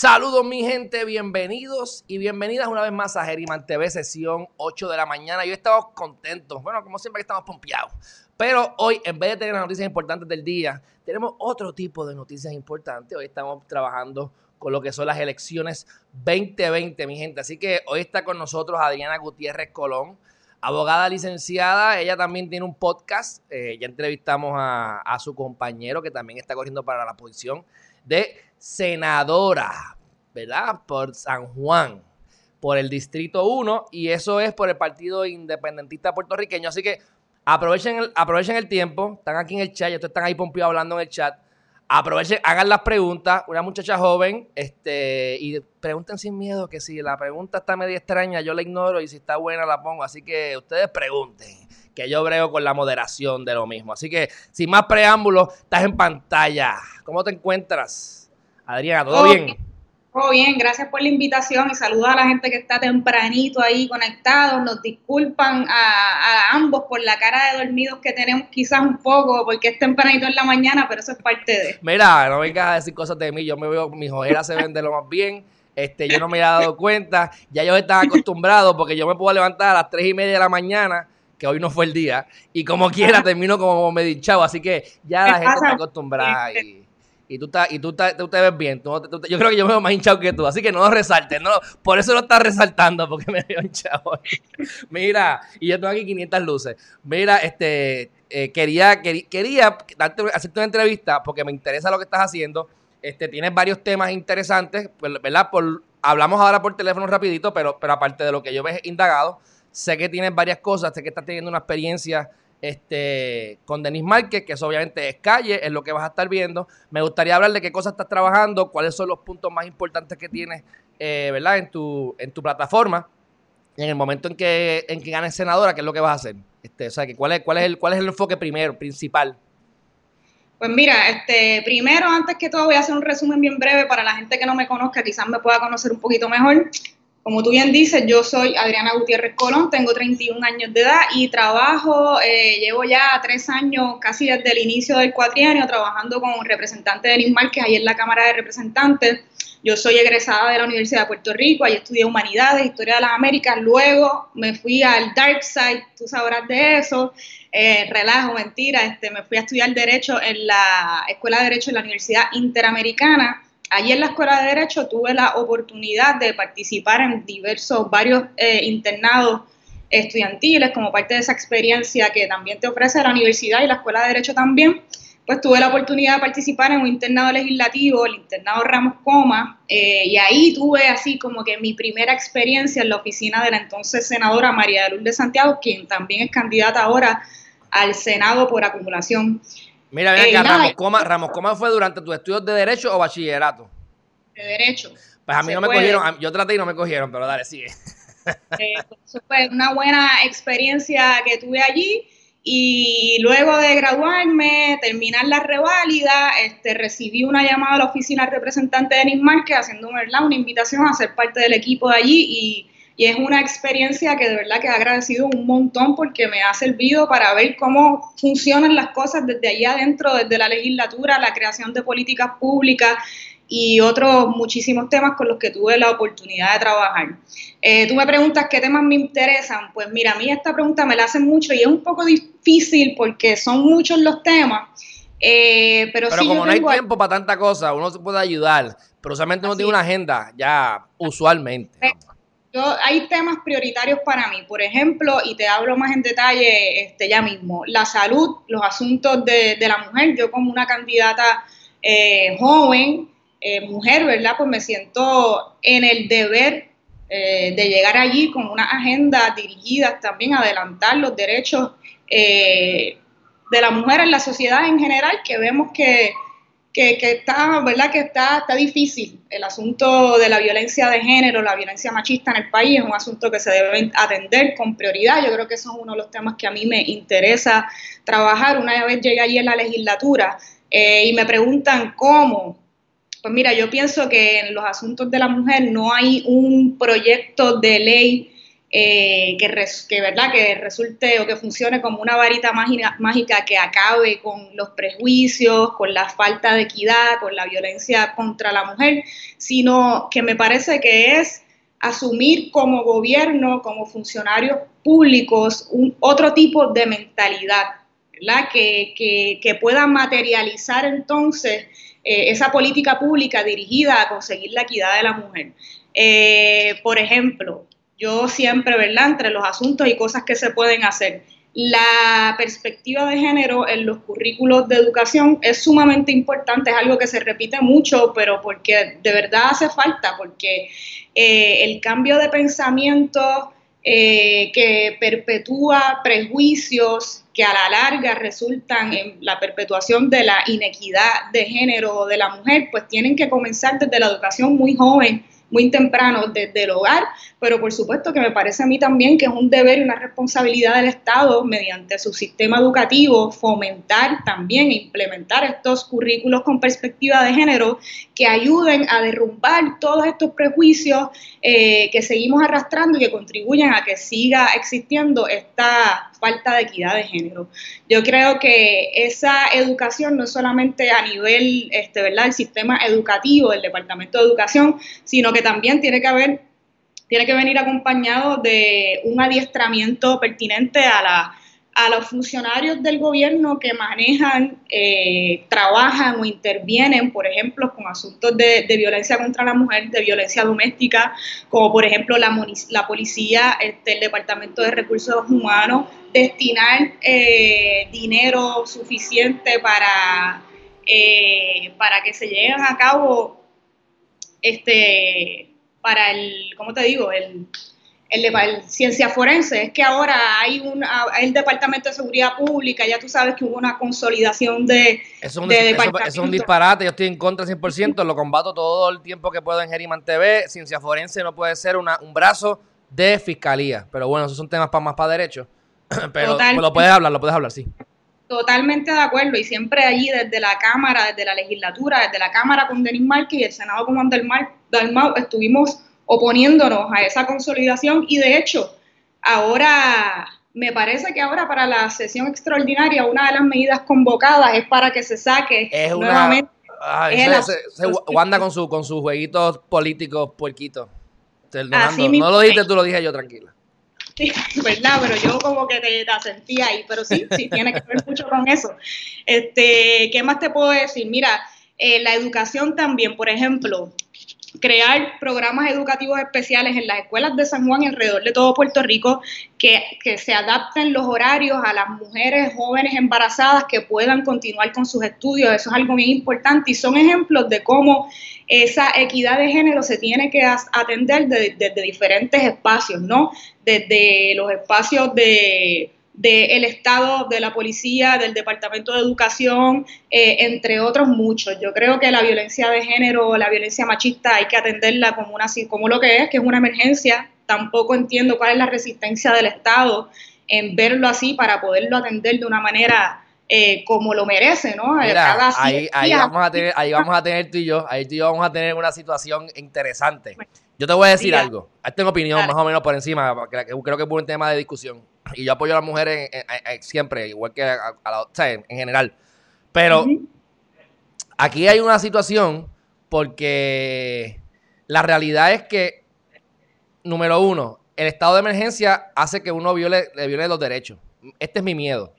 Saludos mi gente, bienvenidos y bienvenidas una vez más a Geriman TV, sesión 8 de la mañana. Yo estamos contentos, bueno, como siempre estamos pompeados. Pero hoy, en vez de tener las noticias importantes del día, tenemos otro tipo de noticias importantes. Hoy estamos trabajando con lo que son las elecciones 2020, mi gente. Así que hoy está con nosotros Adriana Gutiérrez Colón, abogada licenciada. Ella también tiene un podcast. Eh, ya entrevistamos a su compañero que también está corriendo para la posición de senadora, ¿verdad? Por San Juan, por el Distrito 1, y eso es por el Partido Independentista Puertorriqueño. Así que aprovechen el, aprovechen el tiempo, están aquí en el chat, ya están ahí pompeados hablando en el chat. Aprovechen, hagan las preguntas, una muchacha joven, este, y pregunten sin miedo que si la pregunta está medio extraña, yo la ignoro y si está buena la pongo. Así que ustedes pregunten, que yo brego con la moderación de lo mismo. Así que, sin más preámbulos, estás en pantalla. ¿Cómo te encuentras? Adriana, ¿todo bien? Todo bien, gracias por la invitación y saludos a la gente que está tempranito ahí conectados. Nos disculpan a, ambos por la cara de dormidos que tenemos quizás un poco porque es tempranito en la mañana, pero eso es parte de... Mira, no vengas a decir cosas de mí, yo me veo, mis ojeras se ven de lo más bien. Este, yo no me había dado cuenta, ya yo estaba acostumbrado porque yo me puedo levantar a las tres y media de la mañana que hoy no fue el día, y como quiera termino como me dichado, así que ya la gente está acostumbrada y, y tú, estás, y tú, tú te ves bien. yo creo que yo me veo más hinchado que tú, así que no lo resaltes. No, por eso lo estás resaltando, porque me veo hinchado. Mira, y yo tengo aquí 500 luces. Mira, este, eh, quería, quería, darte, hacerte una entrevista porque me interesa lo que estás haciendo. Este, tienes varios temas interesantes, pues, ¿verdad? Por, hablamos ahora por teléfono rapidito, pero, pero aparte de lo que yo he indagado, sé que tienes varias cosas, sé que estás teniendo una experiencia este, con Denis Márquez, que eso obviamente es calle, es lo que vas a estar viendo. Me gustaría hablar de qué cosas estás trabajando, cuáles son los puntos más importantes que tienes, eh, ¿verdad? En tu, en tu plataforma. Y en el momento en que, en que ganes senadora, ¿qué es lo que vas a hacer? Este, o sea, que cuál, es, cuál, es el, ¿cuál es el enfoque primero, principal? Pues mira, este, primero, antes que todo, voy a hacer un resumen bien breve para la gente que no me conozca, quizás me pueda conocer un poquito mejor. Como tú bien dices, yo soy Adriana Gutiérrez Colón, tengo 31 años de edad y trabajo, eh, llevo ya tres años, casi desde el inicio del cuatrienio, trabajando con un representante de Liz Márquez ahí en la Cámara de Representantes. Yo soy egresada de la Universidad de Puerto Rico, ahí estudié Humanidades, Historia de las Américas, luego me fui al Dark Side, tú sabrás de eso, eh, relajo, mentira, este, me fui a estudiar Derecho en la Escuela de Derecho en la Universidad Interamericana, Allí en la Escuela de Derecho tuve la oportunidad de participar en diversos, varios eh, internados estudiantiles como parte de esa experiencia que también te ofrece la universidad y la Escuela de Derecho también. Pues tuve la oportunidad de participar en un internado legislativo, el internado Ramos Coma, eh, y ahí tuve así como que mi primera experiencia en la oficina de la entonces senadora María de Lourdes Santiago, quien también es candidata ahora al Senado por acumulación. Mira, mira Ramos Coma, Ramos Coma fue durante tus estudios de Derecho o bachillerato. De Derecho. Pues a mí no me cogieron, yo traté y no me cogieron, pero dale, sigue. Eh, eso fue una buena experiencia que tuve allí y luego de graduarme, terminar la reválida, este, recibí una llamada a la oficina representante de Denis Márquez haciéndome una invitación a ser parte del equipo de allí y y es una experiencia que de verdad que he agradecido un montón porque me ha servido para ver cómo funcionan las cosas desde allá adentro, desde la legislatura, la creación de políticas públicas y otros muchísimos temas con los que tuve la oportunidad de trabajar. Eh, tú me preguntas qué temas me interesan. Pues mira, a mí esta pregunta me la hacen mucho y es un poco difícil porque son muchos los temas. Eh, pero, pero como no hay tiempo para tanta cosa, uno se puede ayudar, pero usualmente uno tiene una agenda ya usualmente. Yo, hay temas prioritarios para mí, por ejemplo, y te hablo más en detalle este, ya mismo, la salud, los asuntos de, la mujer. Yo como una candidata eh, joven, eh, mujer, ¿verdad? Pues me siento en el deber eh, de llegar allí con una agenda dirigida también a adelantar los derechos de la mujer en la sociedad en general, que vemos que que, está, ¿verdad? Que está, está difícil. El asunto de la violencia de género, la violencia machista en el país es un asunto que se debe atender con prioridad. Yo creo que eso es uno de los temas que a mí me interesa trabajar. Una vez llegué allí en la legislatura eh, y me preguntan cómo. Pues mira, yo pienso que en los asuntos de la mujer no hay un proyecto de ley eh, que, resulte o que funcione como una varita mágica, que acabe con los prejuicios, con la falta de equidad, con la violencia contra la mujer, sino que me parece que es asumir como gobierno, como funcionarios públicos, un, otro tipo de mentalidad, que, que pueda materializar entonces eh, esa política pública dirigida a conseguir la equidad de la mujer. Eh, por ejemplo, yo siempre, ¿verdad? Entre los asuntos y cosas que se pueden hacer. La perspectiva de género en los currículos de educación es sumamente importante, es algo que se repite mucho, pero porque de verdad hace falta, porque eh, el cambio de pensamiento eh, que perpetúa prejuicios que a la larga resultan en la perpetuación de la inequidad de género de la mujer, pues tienen que comenzar desde la educación muy joven muy temprano desde el hogar, pero por supuesto que me parece a mí también que es un deber y una responsabilidad del Estado, mediante su sistema educativo, fomentar también e implementar estos currículos con perspectiva de género que ayuden a derrumbar todos estos prejuicios eh, que seguimos arrastrando y que contribuyen a que siga existiendo esta falta de equidad de género. Yo creo que esa educación no es solamente a nivel, este, ¿verdad?, el sistema educativo del Departamento de Educación, sino que también tiene que haber, tiene que venir acompañado de un adiestramiento pertinente a la a los funcionarios del gobierno que manejan, eh, trabajan o intervienen, por ejemplo, con asuntos de, violencia contra la mujer, de violencia doméstica, como por ejemplo la, policía, este, el Departamento de Recursos Humanos, destinar eh, dinero suficiente para, eh, para que se lleguen a cabo, este, para el, ¿cómo te digo? El, el de ciencia forense, es que ahora hay un el Departamento de Seguridad Pública, ya tú sabes que hubo una consolidación de, eso es un, disparate, yo estoy en contra 100%, lo combato todo el tiempo que puedo en Geriman TV, ciencia forense no puede ser una, un brazo de fiscalía, pero bueno, esos son temas para más para derecho, pero lo puedes hablar, lo puedes hablar, sí. Totalmente de acuerdo, y siempre allí desde la Cámara, desde la legislatura, desde la Cámara con Denis Marquez y el Senado con Dalmau, estuvimos oponiéndonos a esa consolidación. Y de hecho ahora me parece que ahora para la sesión extraordinaria una de las medidas convocadas es para que se saque es nuevamente se, Wanda con su con sus jueguitos políticos puerquitos. No lo dijiste tú lo dije yo tranquila. Sí, verdad, pero yo como que te, te sentía ahí, pero sí, sí, tiene que ver mucho con eso. Este, ¿qué más te puedo decir? Mira, eh, la educación también, por ejemplo, crear programas educativos especiales en las escuelas de San Juan y alrededor de todo Puerto Rico que, se adapten los horarios a las mujeres jóvenes embarazadas que puedan continuar con sus estudios. Eso es algo bien importante y son ejemplos de cómo esa equidad de género se tiene que atender desde diferentes espacios, ¿no? Desde los espacios de del Estado, de la policía, del Departamento de Educación, eh, entre otros muchos. Yo creo que la violencia de género, la violencia machista, hay que atenderla como, una, como lo que es, que es una emergencia. Tampoco entiendo cuál es la resistencia del Estado en verlo así para poderlo atender de una manera eh, como lo merece, ¿no? ahí, ahí, vamos a tener, ahí vamos a tener tú y yo, ahí tú y yo vamos a tener una situación interesante. Yo te voy a decir algo, tengo opinión más o menos por encima, que creo que es un tema de discusión y yo apoyo a las mujeres siempre, igual que a, en general. Pero aquí hay una situación porque la realidad es que, número uno, el estado de emergencia hace que uno viole, le viole los derechos. Este es mi miedo.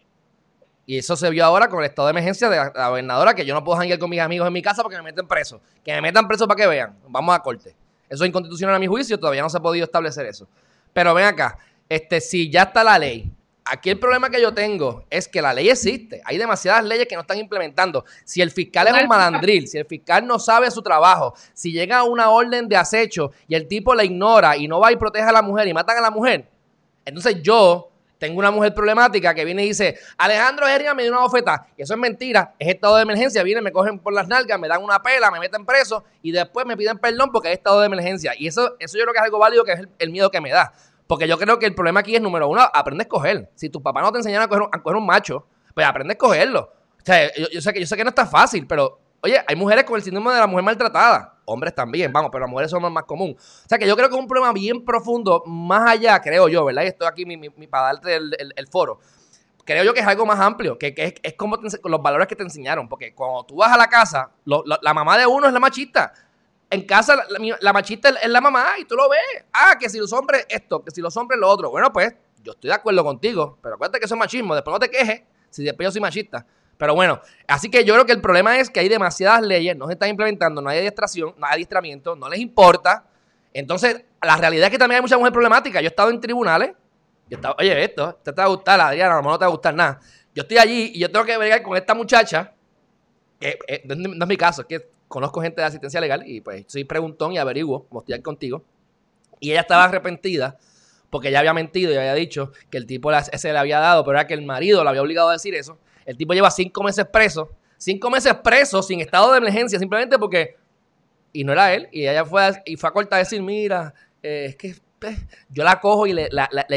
Y eso se vio ahora con el estado de emergencia de la, gobernadora, que yo no puedo janguear con mis amigos en mi casa porque me meten preso. Que me metan preso para que vean. Vamos a corte. Eso es inconstitucional a mi juicio, todavía no se ha podido establecer eso. Pero ven acá, este, si ya está la ley, aquí el problema que yo tengo es que la ley existe. Hay demasiadas leyes que no están implementando. Si el fiscal es un malandril, si el fiscal no sabe su trabajo, si llega una orden de acecho y el tipo la ignora y no va y protege a la mujer y matan a la mujer, entonces yo tengo una mujer problemática que viene y dice, Alejandro Herria me dio una bofeta. Y eso es mentira, es estado de emergencia. Vienen, me cogen por las nalgas, me dan una pela, me meten preso y después me piden perdón porque es estado de emergencia. Y eso, eso yo creo que es algo válido, que es el, miedo que me da. Porque yo creo que el problema aquí es, número uno, aprende a escoger. Si tu papá no te enseñaron a coger, un macho, pues aprende a escogerlo. O sea, yo, sé que, yo sé que no está fácil, pero, oye, hay mujeres con el síndrome de la mujer maltratada hombres también, vamos, pero las mujeres son más común. O sea que yo creo que es un problema bien profundo, más allá, creo yo, ¿verdad? Y estoy aquí para darte el, foro. Creo yo que es algo más amplio, que, es, es, como los valores que te enseñaron, porque cuando tú vas a la casa, la mamá de uno es la machista. En casa la, machista es la mamá y tú lo ves. Ah, que si los hombres esto, que si los hombres lo otro. Bueno, pues yo estoy de acuerdo contigo, pero acuérdate que eso es machismo. Después no te quejes si después yo soy machista. Pero bueno, así que yo creo que el problema es que hay demasiadas leyes, no se están implementando, no hay adiestración, no hay adiestramiento, no les importa. Entonces, la realidad es que también hay mucha mujer problemática. Yo he estado en tribunales, yo he oye, esto, te va a gustar, Adriana, a lo mejor no te va a gustar nada. Yo estoy allí y yo tengo que ver con esta muchacha, que eh, no es mi caso, es que conozco gente de asistencia legal y pues soy preguntón y averiguo, como estoy contigo. Y ella estaba arrepentida porque ella había mentido y había dicho que el tipo ese le había dado, pero era que el marido le había obligado a decir eso. El tipo lleva cinco meses preso, cinco meses preso sin estado de emergencia, simplemente porque. Y no era él. Y ella fue a, y fue a cortar a decir: Mira, eh, es que eh, yo la cojo y le,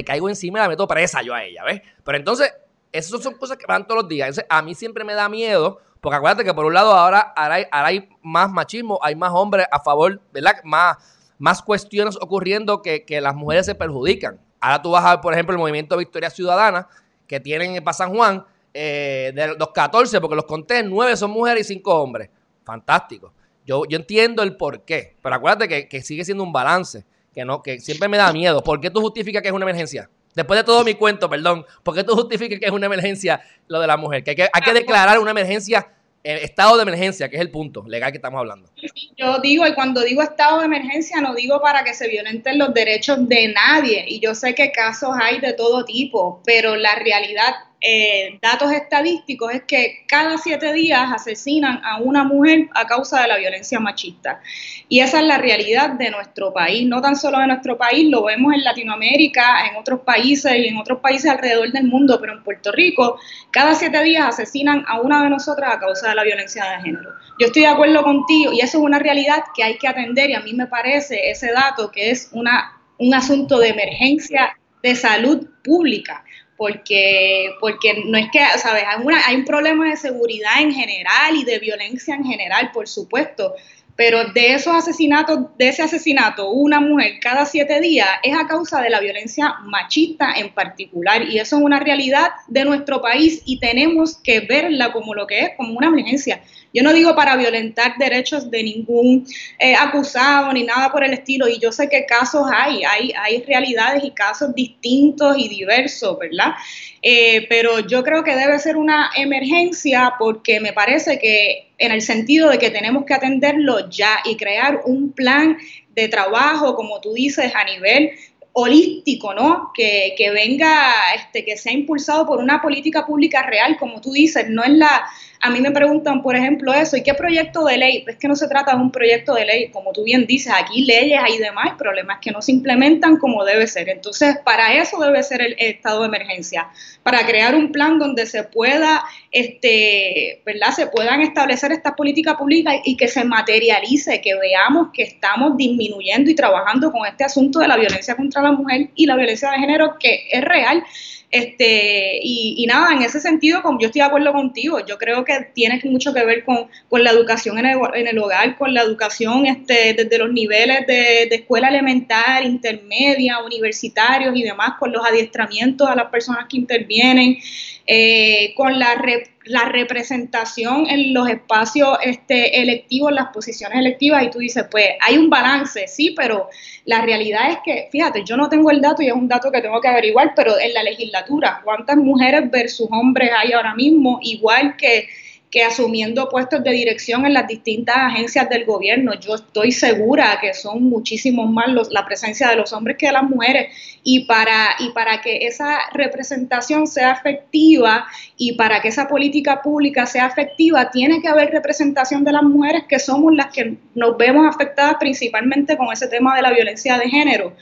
caigo encima y la meto presa yo a ella, ¿ves? Pero entonces, esas son cosas que van todos los días. Entonces, a mí siempre me da miedo, porque acuérdate que por un lado ahora, hay, más machismo, hay más hombres a favor, ¿verdad? Más, más cuestiones ocurriendo que, que las mujeres se perjudican. Ahora tú vas a ver, por ejemplo, el movimiento Victoria Ciudadana que tienen para San Juan, eh, de los 14, porque los conté, 9 son mujeres y 5 hombres. Fantástico. Yo, yo entiendo el por qué, pero acuérdate que, sigue siendo un balance, que, no, que siempre me da miedo. ¿Por qué tú justificas que es una emergencia? Después de todo mi cuento, perdón, ¿por qué tú justificas que es una emergencia lo de la mujer? Que hay que, hay que declarar una emergencia eh, estado de emergencia, que es el punto legal que estamos hablando. Yo digo, y cuando digo estado de emergencia, no digo para que se violenten los derechos de nadie. Y yo sé que casos hay de todo tipo, pero la realidad eh, datos estadísticos es que cada siete días asesinan a una mujer a causa de la violencia machista. Y esa es la realidad de nuestro país, no tan solo de nuestro país, lo vemos en Latinoamérica, en otros países y en otros países alrededor del mundo, pero en Puerto Rico, cada siete días asesinan a una de nosotras a causa de la violencia de género. Yo estoy de acuerdo contigo y eso es una realidad que hay que atender y a mí me parece ese dato que es una, un asunto de emergencia de salud pública porque, porque no es que, ¿sabes? Hay, una, hay un problema de seguridad en general y de violencia en general, por supuesto, pero de esos asesinatos, de ese asesinato, una mujer cada siete días es a causa de la violencia machista en particular. Y eso es una realidad de nuestro país y tenemos que verla como lo que es, como una emergencia. Yo no digo para violentar derechos de ningún eh, acusado ni nada por el estilo, y yo sé que casos hay, hay, hay realidades y casos distintos y diversos, ¿verdad? Eh, pero yo creo que debe ser una emergencia porque me parece que en el sentido de que tenemos que atenderlo ya y crear un plan de trabajo, como tú dices, a nivel holístico, ¿no? Que, que venga, este, que sea impulsado por una política pública real, como tú dices, no es la a mí me preguntan, por ejemplo, eso, ¿y qué proyecto de ley? Es que no se trata de un proyecto de ley, como tú bien dices, aquí leyes hay demás, el problema es que no se implementan como debe ser. Entonces, para eso debe ser el estado de emergencia, para crear un plan donde se pueda, este, ¿verdad? Se puedan establecer estas políticas públicas y que se materialice, que veamos que estamos disminuyendo y trabajando con este asunto de la violencia contra la mujer y la violencia de género, que es real este, y, nada, en ese sentido, yo estoy de acuerdo contigo. Yo creo que tiene mucho que ver con, la educación en el, en el, hogar, con la educación este, desde los niveles de, escuela elemental, intermedia, universitarios y demás, con los adiestramientos a las personas que intervienen, eh, con la, la representación en los espacios este, electivos, las posiciones electivas. Y tú dices, pues hay un balance, sí, pero la realidad es que, fíjate, yo no tengo el dato y es un dato que tengo que averiguar, pero en la legislatura, ¿cuántas mujeres versus hombres hay ahora mismo? Igual que que asumiendo puestos de dirección en las distintas agencias del gobierno. Yo estoy segura que son muchísimos más la presencia de los hombres que de las mujeres y para, y para que esa representación sea efectiva y para que esa política pública sea efectiva, tiene que haber representación de las mujeres que somos las que nos vemos afectadas principalmente con ese tema de la violencia de género.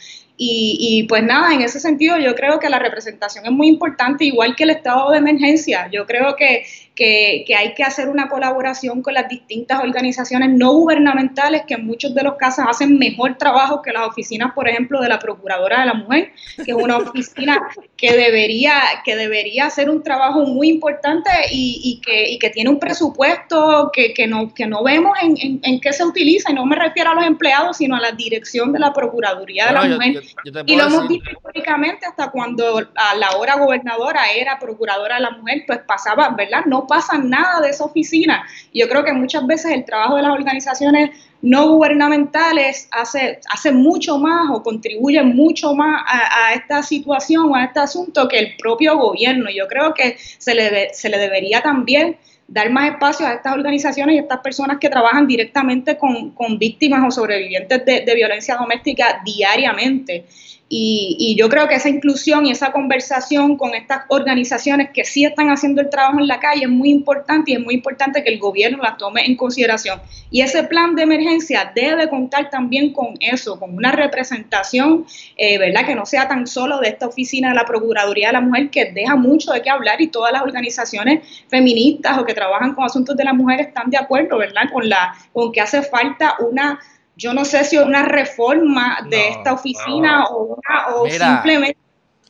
Y, pues nada, en ese sentido yo creo que la representación es muy importante, igual que el estado de emergencia. Yo creo que, que, hay que hacer una colaboración con las distintas organizaciones no gubernamentales que en muchos de los casos hacen mejor trabajo que las oficinas, por ejemplo, de la Procuradora de la Mujer, que es una oficina que debería, que debería hacer un trabajo muy importante y, que, que tiene un presupuesto que, que, no, que no vemos en, en, qué se utiliza. Y no me refiero a los empleados, sino a la dirección de la Procuraduría de la Mujer y lo hemos visto históricamente hasta cuando a la hora gobernadora era procuradora de la mujer, pues pasaba, ¿verdad? No pasa nada de esa oficina. Yo creo que muchas veces el trabajo de las organizaciones no gubernamentales hace, hace mucho más o contribuye mucho más a, esta situación o a este asunto que el propio gobierno. Yo creo que se le, se le debería también dar más espacio a estas organizaciones y a estas personas que trabajan directamente con, víctimas o sobrevivientes de violencia doméstica diariamente. Y, yo creo que esa inclusión y esa conversación con estas organizaciones que sí están haciendo el trabajo en la calle es muy importante y es muy importante que el gobierno la tome en consideración. Y ese plan de emergencia debe contar también con eso, con una representación, eh, ¿verdad? Que no sea tan solo de esta oficina de la Procuraduría de la Mujer, que deja mucho de qué hablar y todas las organizaciones feministas o que trabajan con asuntos de la mujer están de acuerdo, ¿verdad? Con, la, con que hace falta una yo no sé si una reforma de esta oficina o, simplemente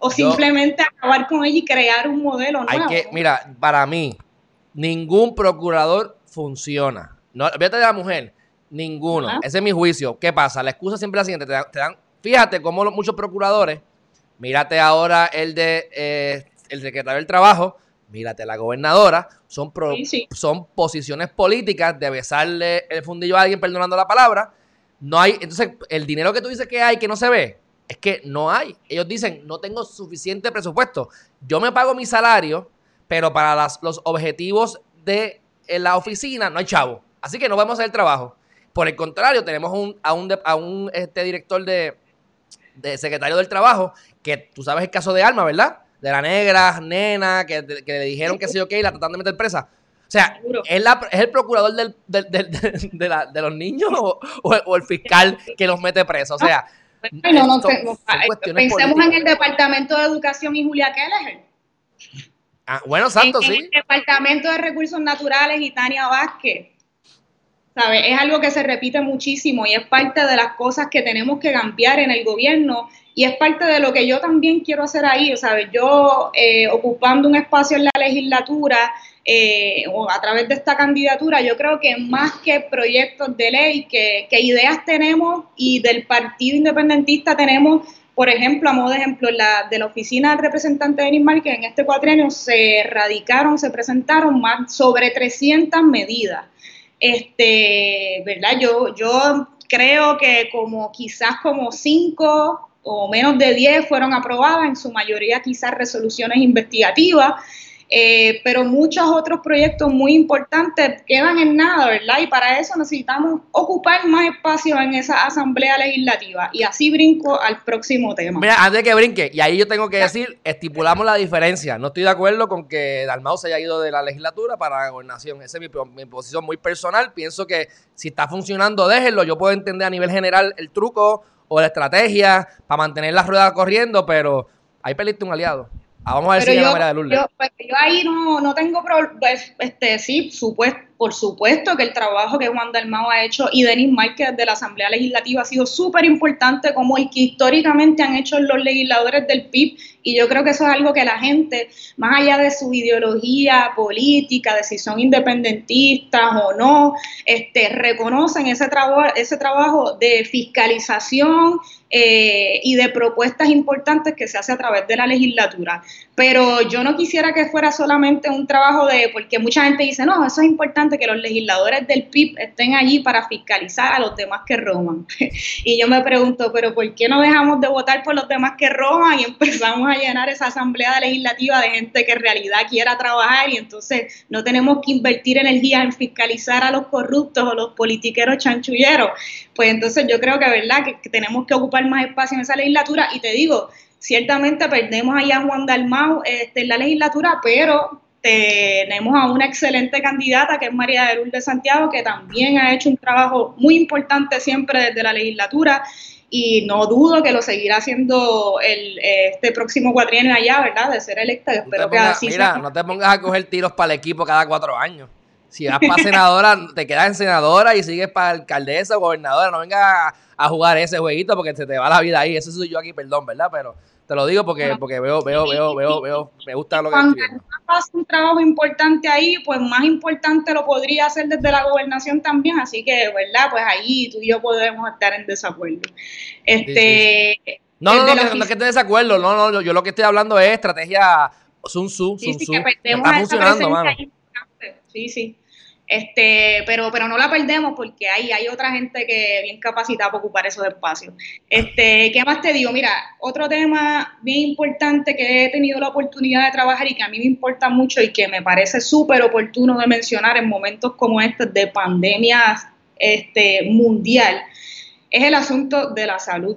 o simplemente acabar con ella y crear un modelo nuevo. Que, mira, para mí, ningún procurador funciona. No, olvídate de la mujer, ninguno. Ese es mi juicio. ¿Qué pasa? La excusa siempre es la siguiente. Te dan, fíjate cómo muchos procuradores, mírate ahora el de eh, el secretario del Trabajo, mírate la gobernadora, son, son posiciones políticas de besarle el fundillo a alguien, perdonando la palabra, no hay, entonces, el dinero que tú dices que hay, que no se ve, es que no hay. Ellos dicen, no tengo suficiente presupuesto. Yo me pago mi salario, pero para los objetivos de la oficina no hay chavo. Así que no vamos a hacer el trabajo. Por el contrario, tenemos un, a un, a un este, director de, de secretario del trabajo, que tú sabes el caso de Alma, ¿verdad? De la negra, nena, que, que le dijeron que sí, ok, la tratan de meter presa. O sea, ¿es, el procurador del, de, los niños o, el fiscal que los mete presos? O sea, no, no, pensemos en el Departamento de Educación y Julia Keller. Ah, bueno, santo, sí. el Departamento de Recursos Naturales y Tania Vázquez. ¿Sabe? Es algo que se repite muchísimo y es parte de las cosas que tenemos que cambiar en el gobierno y es parte de lo que yo también quiero hacer ahí, ¿sabes? Yo eh, ocupando un espacio en la legislatura, eh, o a través de esta candidatura, yo creo que más que proyectos de ley, que, ideas tenemos y del Partido Independentista tenemos, por ejemplo, a modo de ejemplo, de la oficina del representante de Nismar, que en este cuatrienio se radicaron, se presentaron más sobre 300 medidas. Este, ¿verdad? Yo, yo creo que como quizás como cinco o menos de 10 fueron aprobadas, en su mayoría quizás resoluciones investigativas. Eh, pero muchos otros proyectos muy importantes quedan en nada, ¿verdad? Y para eso necesitamos ocupar más espacio en esa asamblea legislativa. Y así brinco al próximo tema. Mira, antes de que brinque, y ahí yo tengo que decir, estipulamos la diferencia. No estoy de acuerdo con que Dalmau se haya ido de la legislatura para la gobernación. Esa es mi, posición muy personal. Pienso que si está funcionando, déjenlo. Yo puedo entender a nivel general el truco o la estrategia para mantener la rueda corriendo, pero ahí perdiste un aliado. Ah, vamos a ver si yo, de Lourdes. Yo, pues, yo ahí no, no tengo problema. Pues, este, sí, supuesto, por supuesto que el trabajo que Juan Dalmao ha hecho y Denis Márquez de la Asamblea Legislativa ha sido súper importante, como el que históricamente han hecho los legisladores del PIB. Y yo creo que eso es algo que la gente, más allá de su ideología política, de si son independentistas o no, este, reconocen ese, trabajo ese trabajo de fiscalización eh, y de propuestas importantes que se hace a través de la legislatura. Pero yo no quisiera que fuera solamente un trabajo de, porque mucha gente dice, no, eso es importante que los legisladores del PIB estén allí para fiscalizar a los demás que roban. y yo me pregunto, pero ¿por qué no dejamos de votar por los demás que roban y empezamos a llenar esa asamblea legislativa de gente que en realidad quiera trabajar y entonces no tenemos que invertir energía en fiscalizar a los corruptos o los politiqueros chanchulleros? Pues entonces yo creo que, ¿verdad?, que, tenemos que ocupar más espacio en esa legislatura y te digo, ciertamente perdemos allá a Juan Dalmau este, en la legislatura, pero tenemos a una excelente candidata que es María de Lourdes Santiago, que también ha hecho un trabajo muy importante siempre desde la legislatura y no dudo que lo seguirá haciendo el, este próximo cuatrienio allá, ¿verdad? De ser electa. espero que así Mira, no te pongas a coger tiros para el equipo cada cuatro años. Si vas para senadora, te quedas en senadora y sigues para alcaldesa o gobernadora. No vengas a, a, jugar ese jueguito porque se te va la vida ahí. Eso soy yo aquí, perdón, ¿verdad? Pero te lo digo porque, porque veo, veo, veo, veo, veo, me gusta lo que Cuando pasa un trabajo importante ahí, pues más importante lo podría hacer desde la gobernación también, así que, ¿verdad? Pues ahí tú y yo podemos estar en desacuerdo. Este... No, no, no, no, no es que esté desacuerdo, no, no, yo lo que estoy hablando es estrategia Sun Tzu, Sun Tzu. está funcionando, mano. Sí, sí. Este, pero, pero no la perdemos porque hay, hay otra gente que bien capacitada para ocupar esos espacios. Este, ¿qué más te digo? Mira, otro tema bien importante que he tenido la oportunidad de trabajar y que a mí me importa mucho y que me parece súper oportuno de mencionar en momentos como este de pandemia este, mundial, es el asunto de la salud.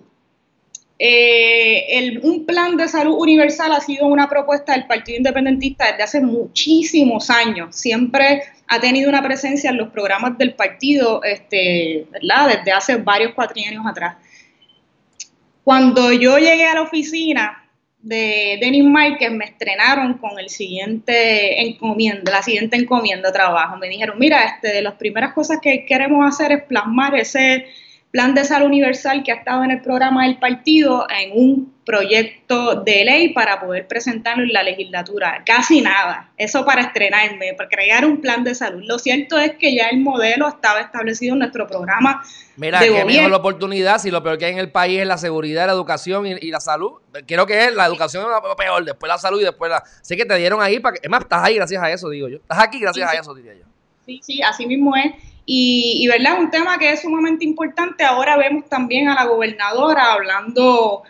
Eh, un plan de salud universal ha sido una propuesta del Partido Independentista desde hace muchísimos años. Siempre ha tenido una presencia en los programas del partido, este, ¿verdad? Desde hace varios cuatrienios atrás. Cuando yo llegué a la oficina de Denis Márquez, me estrenaron con el siguiente encomienda, la siguiente encomienda de trabajo. Me dijeron, mira, este, de las primeras cosas que queremos hacer es plasmar ese plan de salud universal que ha estado en el programa del partido en un proyecto de ley para poder presentarlo en la legislatura. Casi nada. Eso para estrenarme, para crear un plan de salud. Lo cierto es que ya el modelo estaba establecido en nuestro programa. Mira, de que mejor la oportunidad si lo peor que hay en el país es la seguridad, la educación y, la salud. Creo que es la educación es lo peor, después la salud y después la. Sé que te dieron ahí para que. Es más, estás ahí gracias a eso, digo yo. Estás aquí gracias a eso, diría yo. Sí, sí, así mismo es. Y, y, ¿verdad? Un tema que es sumamente importante. Ahora vemos también a la gobernadora hablando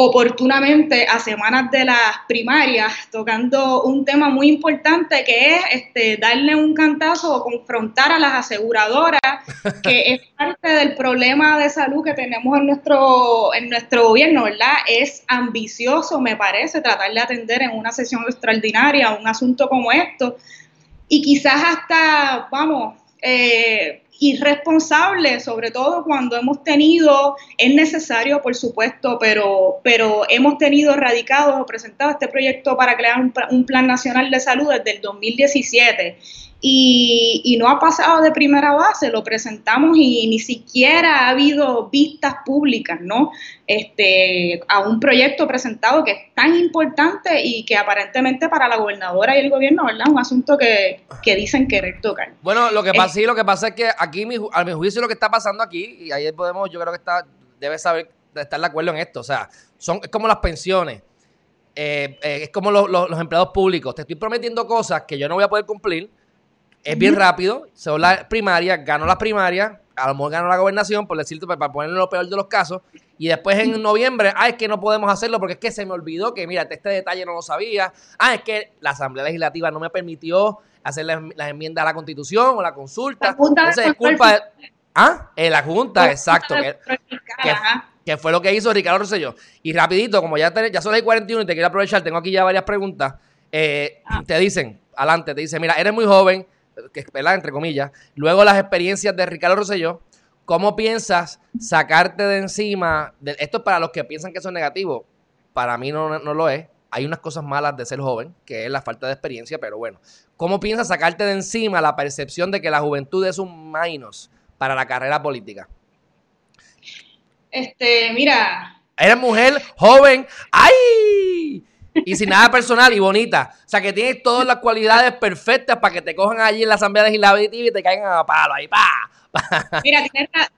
oportunamente a semanas de las primarias, tocando un tema muy importante que es este, darle un cantazo o confrontar a las aseguradoras, que es parte del problema de salud que tenemos en nuestro, en nuestro gobierno, ¿verdad? Es ambicioso, me parece, tratar de atender en una sesión extraordinaria un asunto como esto. Y quizás hasta, vamos, eh, irresponsable, sobre todo cuando hemos tenido, es necesario por supuesto, pero, pero hemos tenido radicado o presentado este proyecto para crear un, un plan nacional de salud desde el 2017 y, no ha pasado de primera base, lo presentamos y ni siquiera ha habido vistas públicas, ¿no? Este, a un proyecto presentado que es tan importante y que aparentemente para la gobernadora y el gobierno, ¿verdad? Un asunto que, dicen querer tocar. Bueno, lo que pasa, sí, lo que pasa es que aquí, a mi juicio, lo que está pasando aquí, y ahí podemos, yo creo que está, debe saber, estar de acuerdo en esto, o sea, son, es como las pensiones. Eh, eh, es como los, los empleados públicos. Te estoy prometiendo cosas que yo no voy a poder cumplir es bien rápido, son las primarias, gano las primarias, a lo mejor gano la gobernación, por decirte, para ponerlo lo peor de los casos, y después en noviembre, ah, es que no podemos hacerlo porque es que se me olvidó que, mira, este detalle no lo sabía, ah, es que la Asamblea Legislativa no me permitió hacer las, enmiendas a la Constitución o la consulta. Entonces es culpa de... Ah, en la Junta, exacto. Que, fue lo que hizo Ricardo Rosselló. Y rapidito, como ya, ya son las 41 y te quiero aprovechar, tengo aquí ya varias preguntas, eh, ah. te dicen, adelante, te dicen, mira, eres muy joven, que ¿verdad? entre comillas, luego las experiencias de Ricardo Rosselló, ¿cómo piensas sacarte de encima? De, esto es para los que piensan que eso es negativo, para mí no, no lo es. Hay unas cosas malas de ser joven, que es la falta de experiencia, pero bueno. ¿Cómo piensas sacarte de encima la percepción de que la juventud es un menos para la carrera política? Este, mira. Eres mujer joven. ¡Ay! Y sin nada personal y bonita. O sea, que tienes todas las cualidades perfectas para que te cojan allí en la Asamblea Legislativa y te caigan a palo ahí, pa. Mira,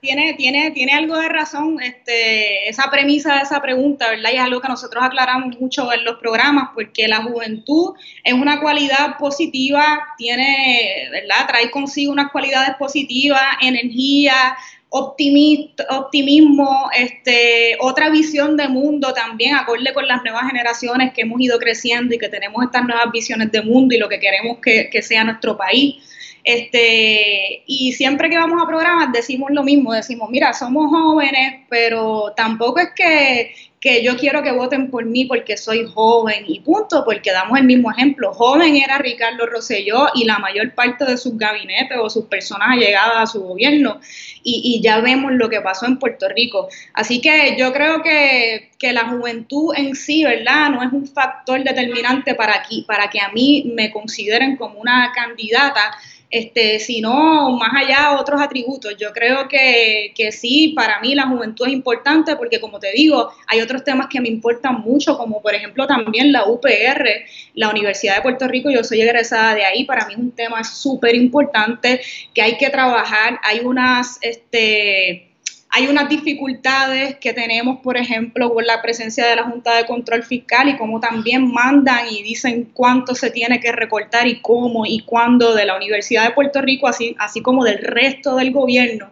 tiene, tiene, tiene, algo de razón este, esa premisa de esa pregunta, ¿verdad? Y es algo que nosotros aclaramos mucho en los programas, porque la juventud es una cualidad positiva, tiene, ¿verdad? Trae consigo unas cualidades positivas, energía, optimismo, este, otra visión de mundo también, acorde con las nuevas generaciones que hemos ido creciendo y que tenemos estas nuevas visiones de mundo y lo que queremos que, sea nuestro país. Este, y siempre que vamos a programas decimos lo mismo, decimos, mira, somos jóvenes, pero tampoco es que, que yo quiero que voten por mí porque soy joven y punto, porque damos el mismo ejemplo. Joven era Ricardo Rosselló y la mayor parte de sus gabinetes o sus personas allegadas a su gobierno y, ya vemos lo que pasó en Puerto Rico. Así que yo creo que, que, la juventud en sí, ¿verdad? No es un factor determinante para, para que a mí me consideren como una candidata este, sino más allá otros atributos. Yo creo que, que, sí, para mí la juventud es importante porque, como te digo, hay otros temas que me importan mucho, como por ejemplo también la UPR, la Universidad de Puerto Rico, yo soy egresada de ahí, para mí es un tema súper importante que hay que trabajar. Hay unas, este, hay unas dificultades que tenemos, por ejemplo, con la presencia de la Junta de Control Fiscal y cómo también mandan y dicen cuánto se tiene que recortar y cómo y cuándo de la Universidad de Puerto Rico, así, así como del resto del gobierno.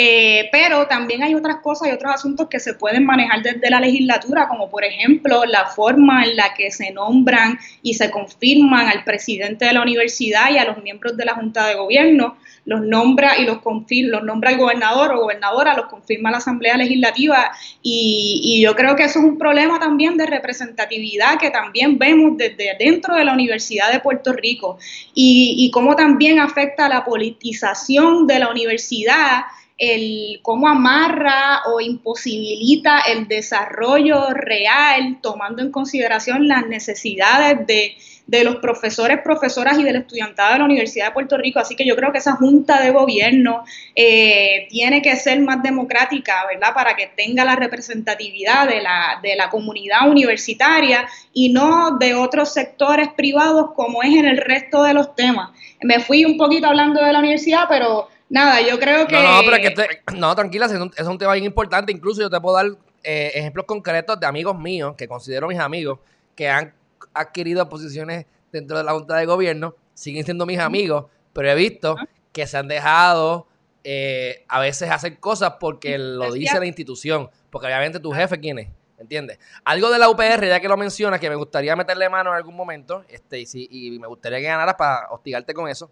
Eh, pero también hay otras cosas y otros asuntos que se pueden manejar desde la legislatura, como por ejemplo la forma en la que se nombran y se confirman al presidente de la universidad y a los miembros de la Junta de Gobierno los nombra y los confirma, los nombra el gobernador o gobernadora, los confirma la Asamblea Legislativa. Y, yo creo que eso es un problema también de representatividad que también vemos desde dentro de la Universidad de Puerto Rico. Y, y cómo también afecta la politización de la universidad el cómo amarra o imposibilita el desarrollo real, tomando en consideración las necesidades de, de los profesores, profesoras y del estudiantado de la Universidad de Puerto Rico. Así que yo creo que esa junta de gobierno eh, tiene que ser más democrática, ¿verdad? Para que tenga la representatividad de la, de la comunidad universitaria y no de otros sectores privados como es en el resto de los temas. Me fui un poquito hablando de la universidad, pero nada, yo creo que... No, no, pero que no tranquila, es un, es un, tema bien importante. Incluso yo te puedo dar eh, ejemplos concretos de amigos míos, que considero mis amigos, que han adquirido posiciones dentro de la Junta de Gobierno, siguen siendo mis amigos, pero he visto que se han dejado eh, a veces hacer cosas porque lo dice la institución, porque obviamente tu jefe, ¿quién es? ¿Entiendes? Algo de la UPR, ya que lo mencionas, que me gustaría meterle mano en algún momento, este, y, y me gustaría que ganaras para hostigarte con eso,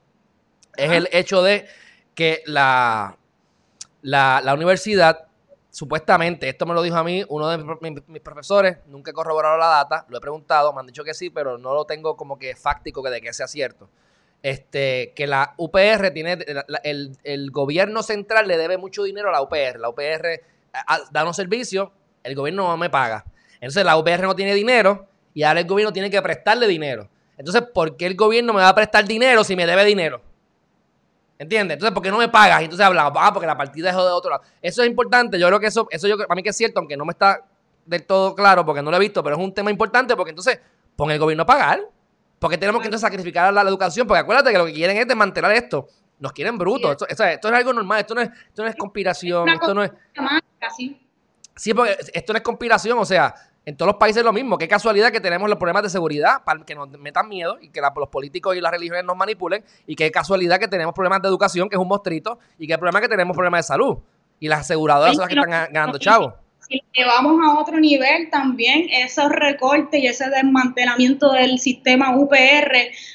es el hecho de que la, la, la universidad supuestamente, esto me lo dijo a mí uno de mis, profesores, nunca he corroborado la data, lo he preguntado, me han dicho que sí, pero no lo tengo como que fáctico que de que sea cierto. Este, que la UPR tiene, el, gobierno central le debe mucho dinero a la UPR. La UPR da unos servicios, el gobierno no me paga. Entonces la UPR no tiene dinero y ahora el gobierno tiene que prestarle dinero. Entonces, ¿por qué el gobierno me va a prestar dinero si me debe dinero? ¿Entiendes? Entonces, ¿por qué no me pagas? Y entonces hablamos, ah, porque la partida es de otro lado. Eso es importante. Yo creo que eso, eso yo, para mí que es cierto, aunque no me está del todo claro porque no lo he visto, pero es un tema importante porque entonces pon el gobierno a pagar. Porque tenemos que entonces sacrificar la, educación. Porque acuérdate que lo que quieren es desmantelar esto. Nos quieren brutos. Esto, esto, es algo normal. Esto no es, esto no es conspiración. Esto no es. Sí, porque esto no es conspiración. O sea, en todos los países es lo mismo. Qué casualidad que tenemos los problemas de seguridad para que nos metan miedo y que los políticos y las religiones nos manipulen. Y qué casualidad que tenemos problemas de educación, que es un mostrito. Y qué problema que tenemos problemas de salud. Y las aseguradoras son las que están ganando chavos. Si llevamos a otro nivel también, esos recortes y ese desmantelamiento del sistema UPR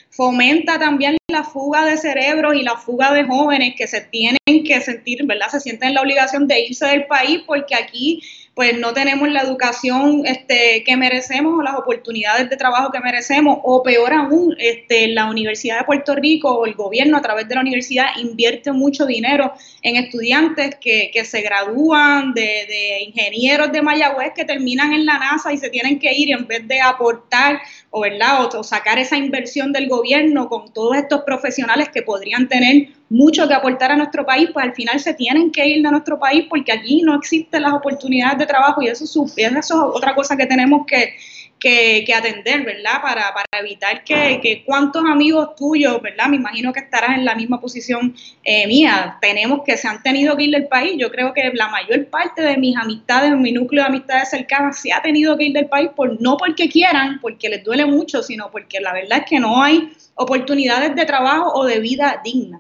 fomenta también la fuga de cerebros y la fuga de jóvenes que se tienen que sentir, ¿verdad? Se sienten la obligación de irse del país porque aquí pues no tenemos la educación este, que merecemos o las oportunidades de trabajo que merecemos, o peor aún, este, la Universidad de Puerto Rico o el gobierno a través de la universidad invierte mucho dinero en estudiantes que, que se gradúan de, de ingenieros de Mayagüez que terminan en la NASA y se tienen que ir en vez de aportar o, ¿verdad? o, sacar esa inversión del gobierno con todos estos profesionales que podrían tener mucho que aportar a nuestro país, pues al final se tienen que ir de nuestro país porque aquí no existen las oportunidades de trabajo y eso, eso es otra cosa que tenemos que, que, atender, ¿verdad? Para, para evitar que, que, cuántos amigos tuyos, ¿verdad? Me imagino que estarás en la misma posición eh, mía. Tenemos que se han tenido que ir del país. Yo creo que la mayor parte de mis amistades, mi núcleo de amistades cercanas, se ha tenido que ir del país por no porque quieran, porque les duele mucho, sino porque la verdad es que no hay oportunidades de trabajo o de vida digna.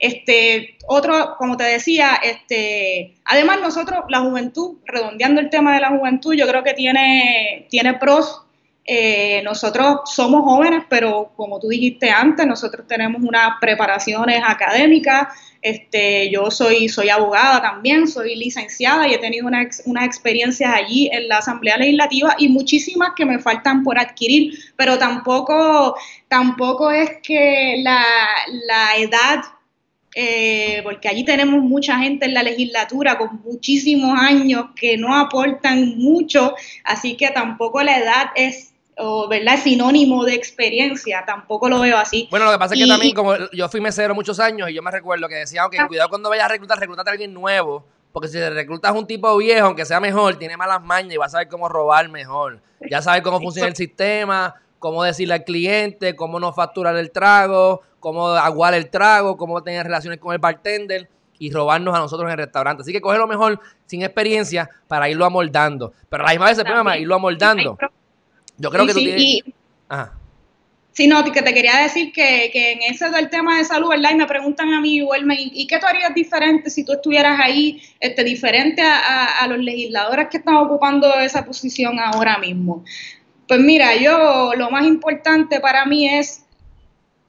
Este, otro, como te decía, este, además nosotros, la juventud, redondeando el tema de la juventud, yo creo que tiene, tiene pros Eh, nosotros somos jóvenes, pero como tú dijiste antes, nosotros tenemos unas preparaciones académicas. Este, yo soy, soy abogada también, soy licenciada y he tenido una, unas experiencias allí en la Asamblea Legislativa y muchísimas que me faltan por adquirir, pero tampoco, tampoco es que la, la edad eh, porque allí tenemos mucha gente en la legislatura con muchísimos años que no aportan mucho, así que tampoco la edad es o, ¿verdad? sinónimo de experiencia, tampoco lo veo así. Bueno, lo que pasa es que también, como yo fui mesero muchos años y yo me recuerdo que decía, ok, cuidado cuando vayas a reclutar, reclutate a alguien nuevo, porque si reclutas un tipo viejo, aunque sea mejor, tiene malas mañas y va a saber cómo robar mejor. Ya sabe cómo funciona el sistema, cómo decirle al cliente, cómo no facturar el trago, cómo aguar el trago, cómo tener relaciones con el bartender y robarnos a nosotros en el restaurante. Así que coge lo mejor sin experiencia para irlo amoldando. Pero a la misma vez el problema irlo amoldando. Yo creo que tú tienes... Sí, no, que te quería decir que, en ese del tema de salud, ¿verdad? Y me preguntan a mí, igual, ¿y qué tú harías diferente si tú estuvieras ahí, este, diferente a, los legisladores que están ocupando esa posición ahora mismo? Pues mira, yo lo más importante para mí es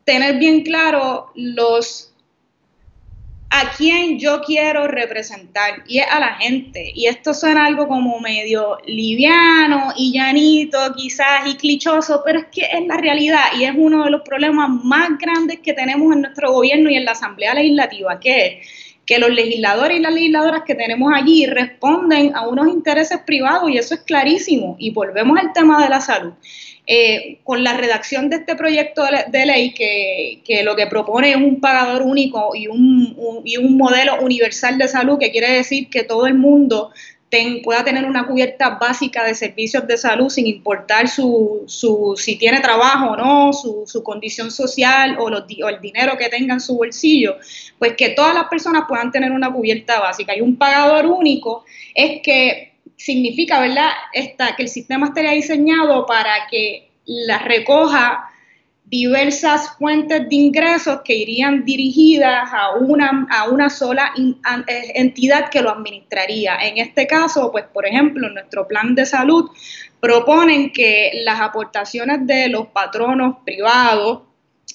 tener bien claro los a quién yo quiero representar y es a la gente. Y esto suena algo como medio liviano y llanito quizás y clichoso, pero es que es la realidad y es uno de los problemas más grandes que tenemos en nuestro gobierno y en la Asamblea Legislativa, que que los legisladores y las legisladoras que tenemos allí responden a unos intereses privados y eso es clarísimo. Y volvemos al tema de la salud. Eh, con la redacción de este proyecto de, ley que, lo que propone es un pagador único y un, modelo universal de salud, que quiere decir que todo el mundo pueda tener una cubierta básica de servicios de salud sin importar su, su si tiene trabajo o no, su, su condición social o el dinero que tenga en su bolsillo, pues que todas las personas puedan tener una cubierta básica. Y un pagador único es que significa, ¿verdad?, Esta, que el sistema estaría diseñado para que la recoja diversas fuentes de ingresos que irían dirigidas a una, a una sola eh, entidad que lo administraría. En este caso, pues por ejemplo, en nuestro plan de salud proponen que las aportaciones de los patronos privados,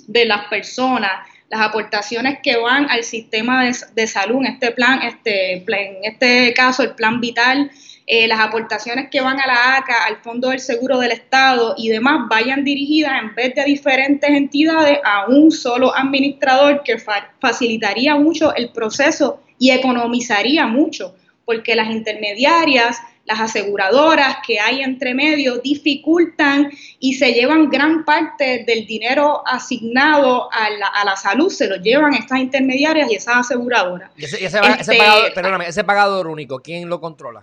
de las personas, las aportaciones que van al sistema de, salud, en este plan, este, en este caso el plan vital, eh, las aportaciones que van a la ACA, al Fondo del Seguro del Estado y demás vayan dirigidas en vez de diferentes entidades a un solo administrador que facilitaría mucho el proceso y economizaría mucho, porque las intermediarias, las aseguradoras que hay entre medio dificultan y se llevan gran parte del dinero asignado a la, a la salud, se lo llevan estas intermediarias y esas aseguradoras. ese, ese, este, perdóname, ese pagador único, ¿quién lo controla?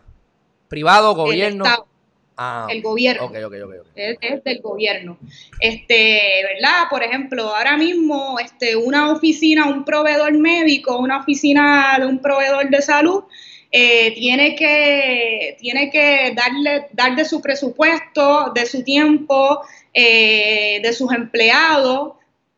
¿Privado, gobierno? Ah, el gobierno. Es, del gobierno. Este, ¿verdad? Por ejemplo, ahora mismo este, una oficina, un proveedor médico, una oficina de un proveedor de salud, eh, tiene, que, tiene que darle, dar de su presupuesto, de su tiempo, eh, de sus empleados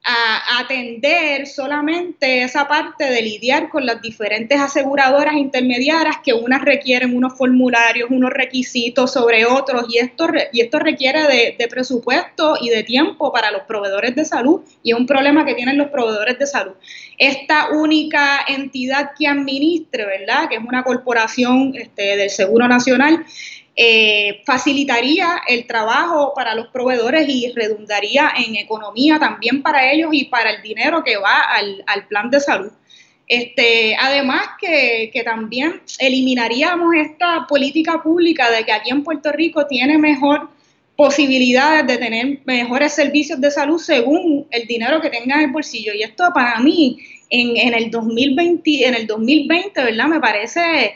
a atender solamente esa parte de lidiar con las diferentes aseguradoras intermediarias que unas requieren unos formularios, unos requisitos sobre otros y esto, y esto requiere de, de, presupuesto y de tiempo para los proveedores de salud y es un problema que tienen los proveedores de salud. Esta única entidad que administre, ¿verdad? Que es una corporación este, del Seguro Nacional, eh, facilitaría el trabajo para los proveedores y redundaría en economía también para ellos y para el dinero que va al, plan de salud. Este, además que, que, también eliminaríamos esta política pública de que aquí en Puerto Rico tiene mejor posibilidades de tener mejores servicios de salud según el dinero que tenga en el bolsillo. Y esto para mí en, en el 2020, en el 2020, ¿verdad? Me parece